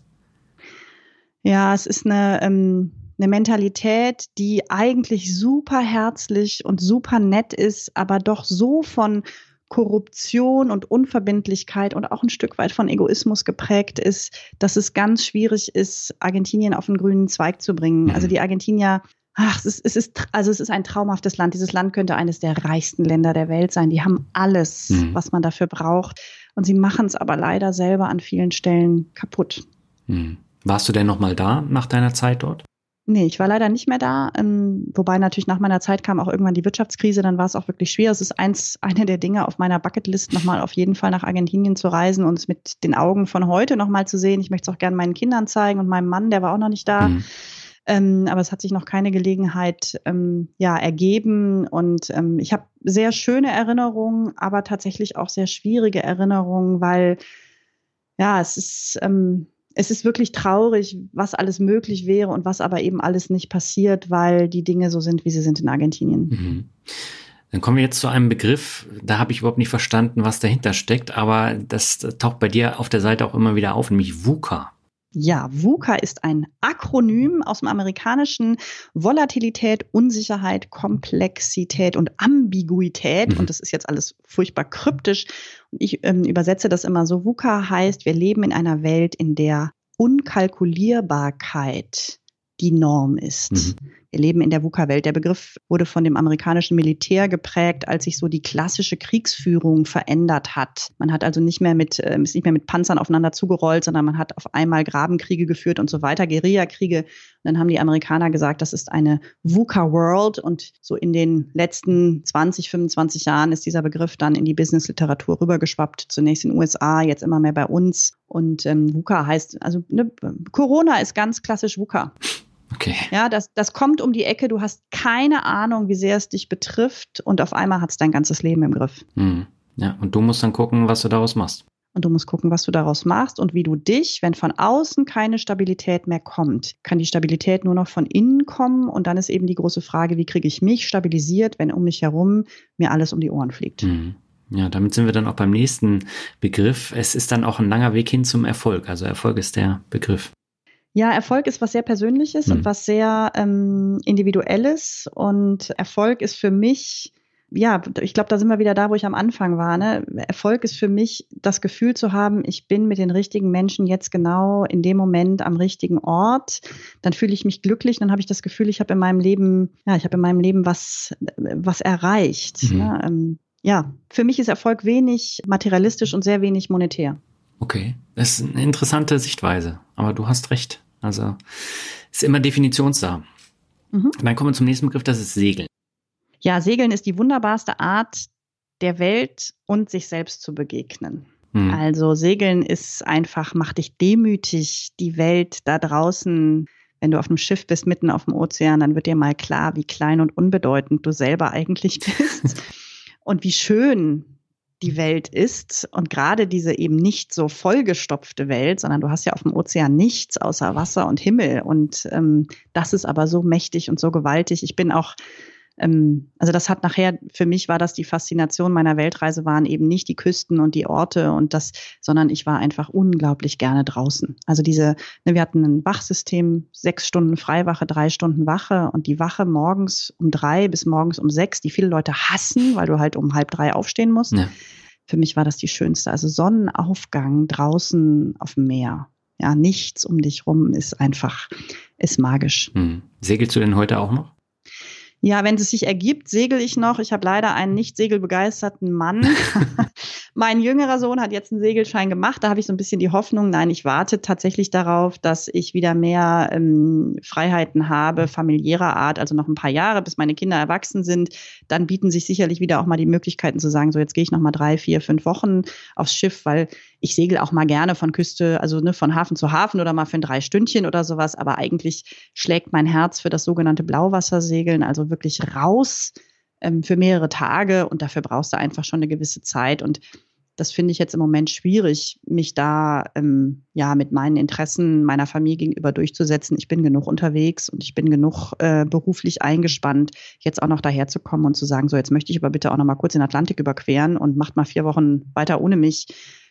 Ja, es ist eine ähm, eine Mentalität, die eigentlich super herzlich und super nett ist, aber doch so von Korruption und Unverbindlichkeit und auch ein Stück weit von Egoismus geprägt ist, dass es ganz schwierig ist, Argentinien auf den grünen Zweig zu bringen. Also mhm. die Argentinier Ach, es ist, es ist, also es ist ein traumhaftes Land. Dieses Land könnte eines der reichsten Länder der Welt sein. Die haben alles, mhm. was man dafür braucht. Und sie machen es aber leider selber an vielen Stellen kaputt. Mhm. Warst du denn noch mal da nach deiner Zeit dort? Nee, ich war leider nicht mehr da. Ähm, wobei natürlich nach meiner Zeit kam auch irgendwann die Wirtschaftskrise, dann war es auch wirklich schwer. Es ist eins, eine der Dinge auf meiner Bucketlist, nochmal auf jeden Fall nach Argentinien zu reisen und es mit den Augen von heute nochmal zu sehen. Ich möchte es auch gerne meinen Kindern zeigen und meinem Mann, der war auch noch nicht da. Mhm. Ähm, aber es hat sich noch keine Gelegenheit ähm, ja, ergeben. Und ähm, ich habe sehr schöne Erinnerungen, aber tatsächlich auch sehr schwierige Erinnerungen, weil ja, es ist ähm, es ist wirklich traurig, was alles möglich wäre und was aber eben alles nicht passiert, weil die Dinge so sind, wie sie sind in Argentinien. Mhm. Dann kommen wir jetzt zu einem Begriff, da habe ich überhaupt nicht verstanden, was dahinter steckt, aber das taucht bei dir auf der Seite auch immer wieder auf, nämlich VUCA. Ja, VUCA ist ein Akronym aus dem amerikanischen Volatilität, Unsicherheit, Komplexität und Ambiguität. Mhm. Und das ist jetzt alles furchtbar kryptisch. Und ich ähm, übersetze das immer so. VUCA heißt, wir leben in einer Welt, in der Unkalkulierbarkeit die Norm ist. Mhm. Leben in der VUCA-Welt. Der Begriff wurde von dem amerikanischen Militär geprägt, als sich so die klassische Kriegsführung verändert hat. Man hat also nicht mehr mit, äh, ist nicht mehr mit Panzern aufeinander zugerollt, sondern man hat auf einmal Grabenkriege geführt und so weiter, Guerillakriege. Und dann haben die Amerikaner gesagt, das ist eine VUCA-World. Und so in den letzten 20, 25 Jahren ist dieser Begriff dann in die Business-Literatur rübergeschwappt. Zunächst in den USA, jetzt immer mehr bei uns. Und ähm, VUCA heißt, also ne, Corona ist ganz klassisch VUCA. Okay. Ja, das, das kommt um die Ecke, du hast keine Ahnung, wie sehr es dich betrifft und auf einmal hat es dein ganzes Leben im Griff. Hm. Ja, und du musst dann gucken, was du daraus machst. Und du musst gucken, was du daraus machst und wie du dich, wenn von außen keine Stabilität mehr kommt, kann die Stabilität nur noch von innen kommen. Und dann ist eben die große Frage, wie kriege ich mich stabilisiert, wenn um mich herum mir alles um die Ohren fliegt. Mhm. Ja, damit sind wir dann auch beim nächsten Begriff. Es ist dann auch ein langer Weg hin zum Erfolg. Also Erfolg ist der Begriff. Ja, Erfolg ist was sehr Persönliches mhm. und was sehr ähm, Individuelles. Und Erfolg ist für mich, ja, ich glaube, da sind wir wieder da, wo ich am Anfang war. Ne? Erfolg ist für mich das Gefühl zu haben, ich bin mit den richtigen Menschen jetzt genau in dem Moment am richtigen Ort. Dann fühle ich mich glücklich, dann habe ich das Gefühl, ich habe in meinem Leben, ja, ich habe in meinem Leben was, was erreicht. Mhm. Ne? Ähm, ja, für mich ist Erfolg wenig materialistisch und sehr wenig monetär. Okay, das ist eine interessante Sichtweise, aber du hast recht. Also ist immer Definitionssache. Mhm. Dann kommen wir zum nächsten Begriff, das ist Segeln. Ja, Segeln ist die wunderbarste Art der Welt und sich selbst zu begegnen. Mhm. Also Segeln ist einfach, macht dich demütig, die Welt da draußen wenn du auf einem Schiff bist, mitten auf dem Ozean, dann wird dir mal klar, wie klein und unbedeutend du selber eigentlich bist und wie schön die Welt ist und gerade diese eben nicht so vollgestopfte Welt, sondern du hast ja auf dem Ozean nichts außer Wasser und Himmel und ähm, das ist aber so mächtig und so gewaltig. Ich bin auch ähm, also das hat nachher, für mich war das die Faszination meiner Weltreise, waren eben nicht die Küsten und die Orte und das, sondern ich war einfach unglaublich gerne draußen. Also diese, ne, wir hatten ein Wachsystem, sechs Stunden Freiwache, drei Stunden Wache und die Wache morgens um drei bis morgens um sechs, die viele Leute hassen, weil du halt um halb drei aufstehen musst. Ja. Für mich war das die schönste. Also Sonnenaufgang draußen auf dem Meer. Ja, nichts um dich rum ist einfach, ist magisch. Hm. Segelst du denn heute auch noch? Ja, wenn es sich ergibt, segel ich noch. Ich habe leider einen nicht segelbegeisterten Mann. mein jüngerer Sohn hat jetzt einen Segelschein gemacht. Da habe ich so ein bisschen die Hoffnung, nein, ich warte tatsächlich darauf, dass ich wieder mehr ähm, Freiheiten habe, familiärer Art, also noch ein paar Jahre, bis meine Kinder erwachsen sind. Dann bieten sich sicherlich wieder auch mal die Möglichkeiten zu sagen, so jetzt gehe ich noch mal drei, vier, fünf Wochen aufs Schiff, weil ich segel auch mal gerne von Küste, also ne, von Hafen zu Hafen oder mal für ein drei Stündchen oder sowas. Aber eigentlich schlägt mein Herz für das sogenannte Blauwassersegeln, also wirklich raus ähm, für mehrere Tage. Und dafür brauchst du einfach schon eine gewisse Zeit. Und das finde ich jetzt im Moment schwierig, mich da ähm, ja mit meinen Interessen meiner Familie gegenüber durchzusetzen. Ich bin genug unterwegs und ich bin genug äh, beruflich eingespannt, jetzt auch noch daherzukommen und zu sagen, so jetzt möchte ich aber bitte auch noch mal kurz den Atlantik überqueren und macht mal vier Wochen weiter ohne mich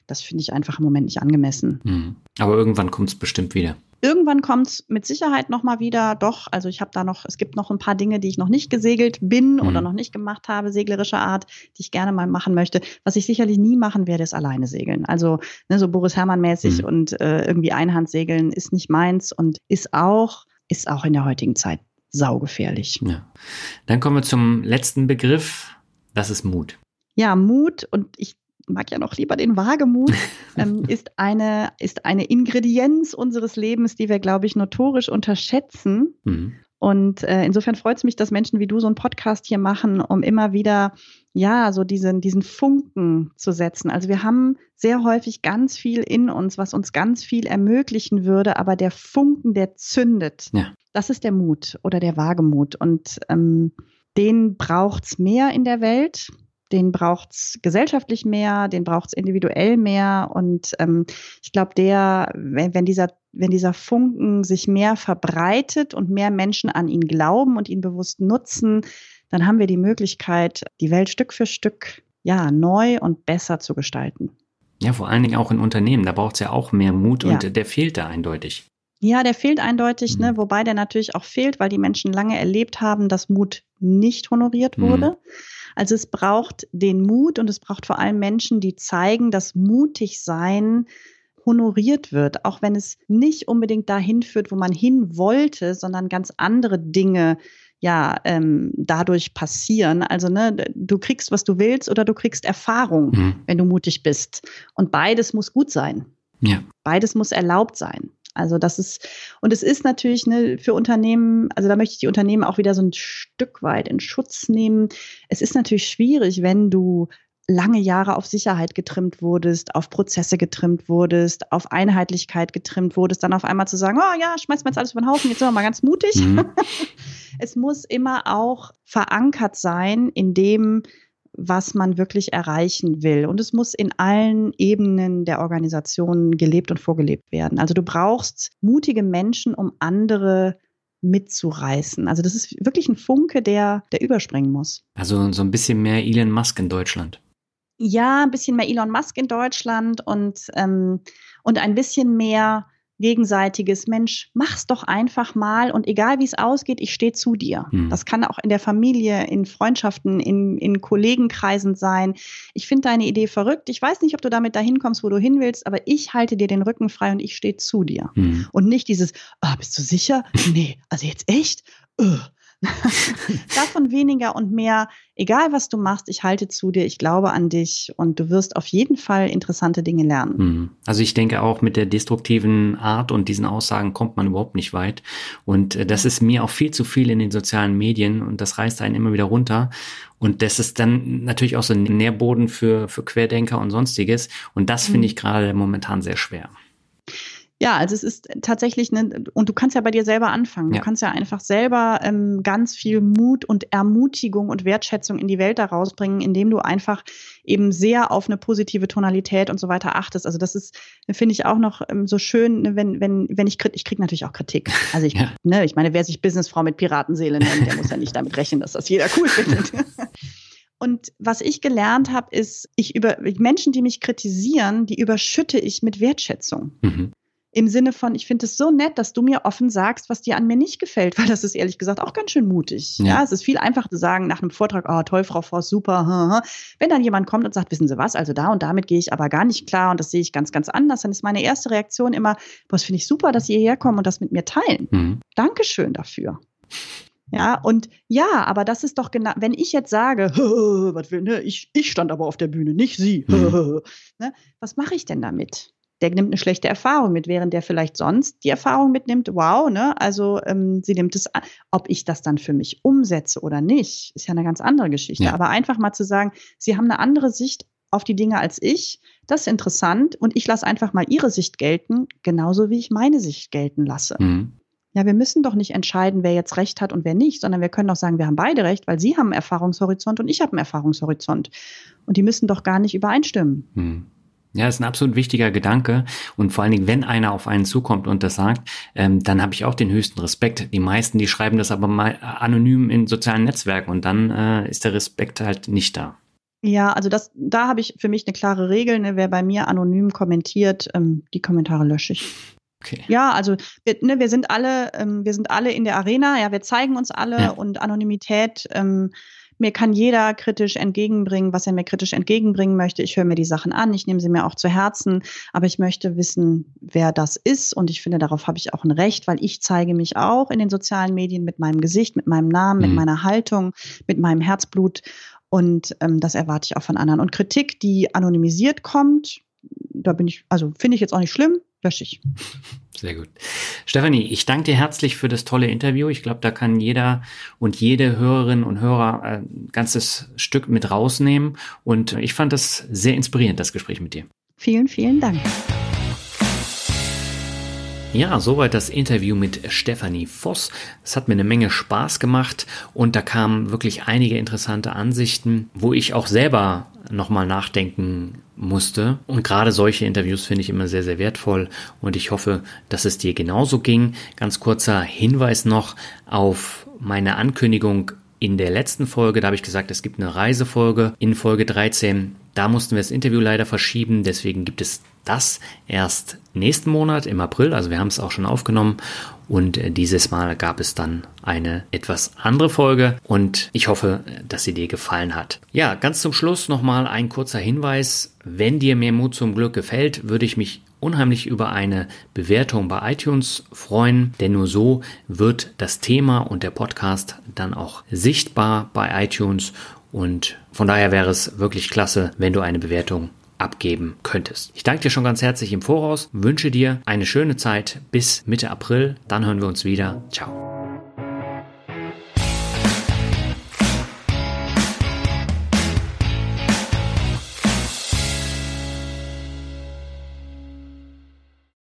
das finde ich einfach im Moment nicht angemessen. Mhm. Aber irgendwann kommt es bestimmt wieder. Irgendwann kommt es mit Sicherheit nochmal wieder. Doch, also ich habe da noch, es gibt noch ein paar Dinge, die ich noch nicht gesegelt bin mhm. oder noch nicht gemacht habe, seglerischer Art, die ich gerne mal machen möchte. Was ich sicherlich nie machen werde, ist alleine segeln. Also ne, so Boris Herrmann-mäßig mhm. und äh, irgendwie Einhandsegeln ist nicht meins und ist auch, ist auch in der heutigen Zeit saugefährlich. Ja. Dann kommen wir zum letzten Begriff. Das ist Mut. Ja, Mut und ich mag ja noch lieber den Wagemut, ähm, ist, eine, ist eine Ingredienz unseres Lebens, die wir, glaube ich, notorisch unterschätzen. Mhm. Und äh, insofern freut es mich, dass Menschen wie du so einen Podcast hier machen, um immer wieder, ja, so diesen, diesen Funken zu setzen. Also wir haben sehr häufig ganz viel in uns, was uns ganz viel ermöglichen würde, aber der Funken, der zündet. Ja. Das ist der Mut oder der Wagemut. Und ähm, den braucht es mehr in der Welt den braucht es gesellschaftlich mehr, den braucht es individuell mehr. Und ähm, ich glaube, der, wenn, wenn, dieser, wenn dieser Funken sich mehr verbreitet und mehr Menschen an ihn glauben und ihn bewusst nutzen, dann haben wir die Möglichkeit, die Welt Stück für Stück ja neu und besser zu gestalten. Ja, vor allen Dingen auch in Unternehmen. Da braucht es ja auch mehr Mut und ja. der fehlt da eindeutig. Ja, der fehlt eindeutig, ne? mhm. ne? wobei der natürlich auch fehlt, weil die Menschen lange erlebt haben, dass Mut nicht honoriert wurde. Mhm. Also es braucht den Mut und es braucht vor allem Menschen, die zeigen, dass mutig sein honoriert wird, auch wenn es nicht unbedingt dahin führt, wo man hin wollte, sondern ganz andere Dinge ja ähm, dadurch passieren. Also ne, du kriegst, was du willst, oder du kriegst Erfahrung, mhm. wenn du mutig bist. Und beides muss gut sein. Ja. Beides muss erlaubt sein. Also das ist, und es ist natürlich ne, für Unternehmen, also da möchte ich die Unternehmen auch wieder so ein Stück weit in Schutz nehmen. Es ist natürlich schwierig, wenn du lange Jahre auf Sicherheit getrimmt wurdest, auf Prozesse getrimmt wurdest, auf Einheitlichkeit getrimmt wurdest, dann auf einmal zu sagen, oh ja, schmeiß mal jetzt alles über den Haufen, jetzt sind wir mal ganz mutig. Mhm. es muss immer auch verankert sein in dem, was man wirklich erreichen will. Und es muss in allen Ebenen der Organisation gelebt und vorgelebt werden. Also du brauchst mutige Menschen, um andere mitzureißen. Also das ist wirklich ein Funke, der, der überspringen muss. Also so ein bisschen mehr Elon Musk in Deutschland. Ja, ein bisschen mehr Elon Musk in Deutschland und, ähm, und ein bisschen mehr gegenseitiges, Mensch, mach's doch einfach mal und egal wie es ausgeht, ich stehe zu dir. Mhm. Das kann auch in der Familie, in Freundschaften, in, in Kollegenkreisen sein. Ich finde deine Idee verrückt. Ich weiß nicht, ob du damit dahin kommst, wo du hin willst, aber ich halte dir den Rücken frei und ich stehe zu dir. Mhm. Und nicht dieses, ah, bist du sicher? Nee, also jetzt echt? Uh, Davon weniger und mehr, egal was du machst, ich halte zu dir, ich glaube an dich und du wirst auf jeden Fall interessante Dinge lernen. Hm. Also ich denke auch mit der destruktiven Art und diesen Aussagen kommt man überhaupt nicht weit. Und äh, das ist mir auch viel zu viel in den sozialen Medien und das reißt einen immer wieder runter. Und das ist dann natürlich auch so ein Nährboden für, für Querdenker und sonstiges. Und das finde mhm. ich gerade momentan sehr schwer. Ja, also es ist tatsächlich eine, und du kannst ja bei dir selber anfangen. Du kannst ja einfach selber ähm, ganz viel Mut und Ermutigung und Wertschätzung in die Welt daraus bringen, indem du einfach eben sehr auf eine positive Tonalität und so weiter achtest. Also das ist, finde ich auch noch ähm, so schön, ne, wenn, wenn, wenn ich ich kriege natürlich auch Kritik. Also ich, ja. ne, ich meine, wer sich Businessfrau mit Piratenseele nennt, der muss ja nicht damit rechnen, dass das jeder cool findet. Und was ich gelernt habe, ist, ich über Menschen, die mich kritisieren, die überschütte ich mit Wertschätzung. Mhm im Sinne von, ich finde es so nett, dass du mir offen sagst, was dir an mir nicht gefällt, weil das ist ehrlich gesagt auch ganz schön mutig. Ja, ja es ist viel einfacher zu sagen nach einem Vortrag, oh toll, Frau Voss, super. Wenn dann jemand kommt und sagt, wissen Sie was, also da und damit gehe ich aber gar nicht klar und das sehe ich ganz, ganz anders, dann ist meine erste Reaktion immer, das finde ich super, dass Sie hierher kommen und das mit mir teilen. Mhm. Dankeschön dafür. Ja, und ja, aber das ist doch genau, wenn ich jetzt sage, was will, ne, ich, ich stand aber auf der Bühne, nicht Sie, mhm. ne, was mache ich denn damit? Der nimmt eine schlechte Erfahrung mit, während der vielleicht sonst die Erfahrung mitnimmt, wow, ne? Also ähm, sie nimmt es an. Ob ich das dann für mich umsetze oder nicht, ist ja eine ganz andere Geschichte. Ja. Aber einfach mal zu sagen, sie haben eine andere Sicht auf die Dinge als ich, das ist interessant und ich lasse einfach mal ihre Sicht gelten, genauso wie ich meine Sicht gelten lasse. Mhm. Ja, wir müssen doch nicht entscheiden, wer jetzt Recht hat und wer nicht, sondern wir können doch sagen, wir haben beide Recht, weil Sie haben einen Erfahrungshorizont und ich habe einen Erfahrungshorizont. Und die müssen doch gar nicht übereinstimmen. Mhm. Ja, ist ein absolut wichtiger Gedanke. Und vor allen Dingen, wenn einer auf einen zukommt und das sagt, ähm, dann habe ich auch den höchsten Respekt. Die meisten, die schreiben das aber mal anonym in sozialen Netzwerken und dann äh, ist der Respekt halt nicht da. Ja, also das, da habe ich für mich eine klare Regel. Ne? Wer bei mir anonym kommentiert, ähm, die Kommentare lösche ich. Okay. Ja, also wir, ne, wir sind alle, ähm, wir sind alle in der Arena. Ja, wir zeigen uns alle ja. und Anonymität. Ähm, mir kann jeder kritisch entgegenbringen, was er mir kritisch entgegenbringen möchte. Ich höre mir die Sachen an, ich nehme sie mir auch zu Herzen, aber ich möchte wissen, wer das ist und ich finde, darauf habe ich auch ein Recht, weil ich zeige mich auch in den sozialen Medien mit meinem Gesicht, mit meinem Namen, mhm. mit meiner Haltung, mit meinem Herzblut und ähm, das erwarte ich auch von anderen. Und Kritik, die anonymisiert kommt, da bin ich, also finde ich jetzt auch nicht schlimm, lösche ich. Sehr gut. Stefanie, ich danke dir herzlich für das tolle Interview. Ich glaube, da kann jeder und jede Hörerin und Hörer ein ganzes Stück mit rausnehmen. Und ich fand das sehr inspirierend, das Gespräch mit dir. Vielen, vielen Dank. Ja, soweit das Interview mit Stefanie Voss. Es hat mir eine Menge Spaß gemacht und da kamen wirklich einige interessante Ansichten, wo ich auch selber nochmal nachdenken musste. Und gerade solche Interviews finde ich immer sehr, sehr wertvoll und ich hoffe, dass es dir genauso ging. Ganz kurzer Hinweis noch auf meine Ankündigung in der letzten Folge, da habe ich gesagt, es gibt eine Reisefolge in Folge 13. Da mussten wir das Interview leider verschieben, deswegen gibt es das erst nächsten Monat im April. Also wir haben es auch schon aufgenommen und äh, dieses Mal gab es dann eine etwas andere Folge und ich hoffe, dass sie dir gefallen hat. Ja, ganz zum Schluss nochmal ein kurzer Hinweis. Wenn dir mehr Mut zum Glück gefällt, würde ich mich unheimlich über eine Bewertung bei iTunes freuen, denn nur so wird das Thema und der Podcast dann auch sichtbar bei iTunes und von daher wäre es wirklich klasse, wenn du eine Bewertung abgeben könntest. Ich danke dir schon ganz herzlich im Voraus, wünsche dir eine schöne Zeit bis Mitte April, dann hören wir uns wieder. Ciao.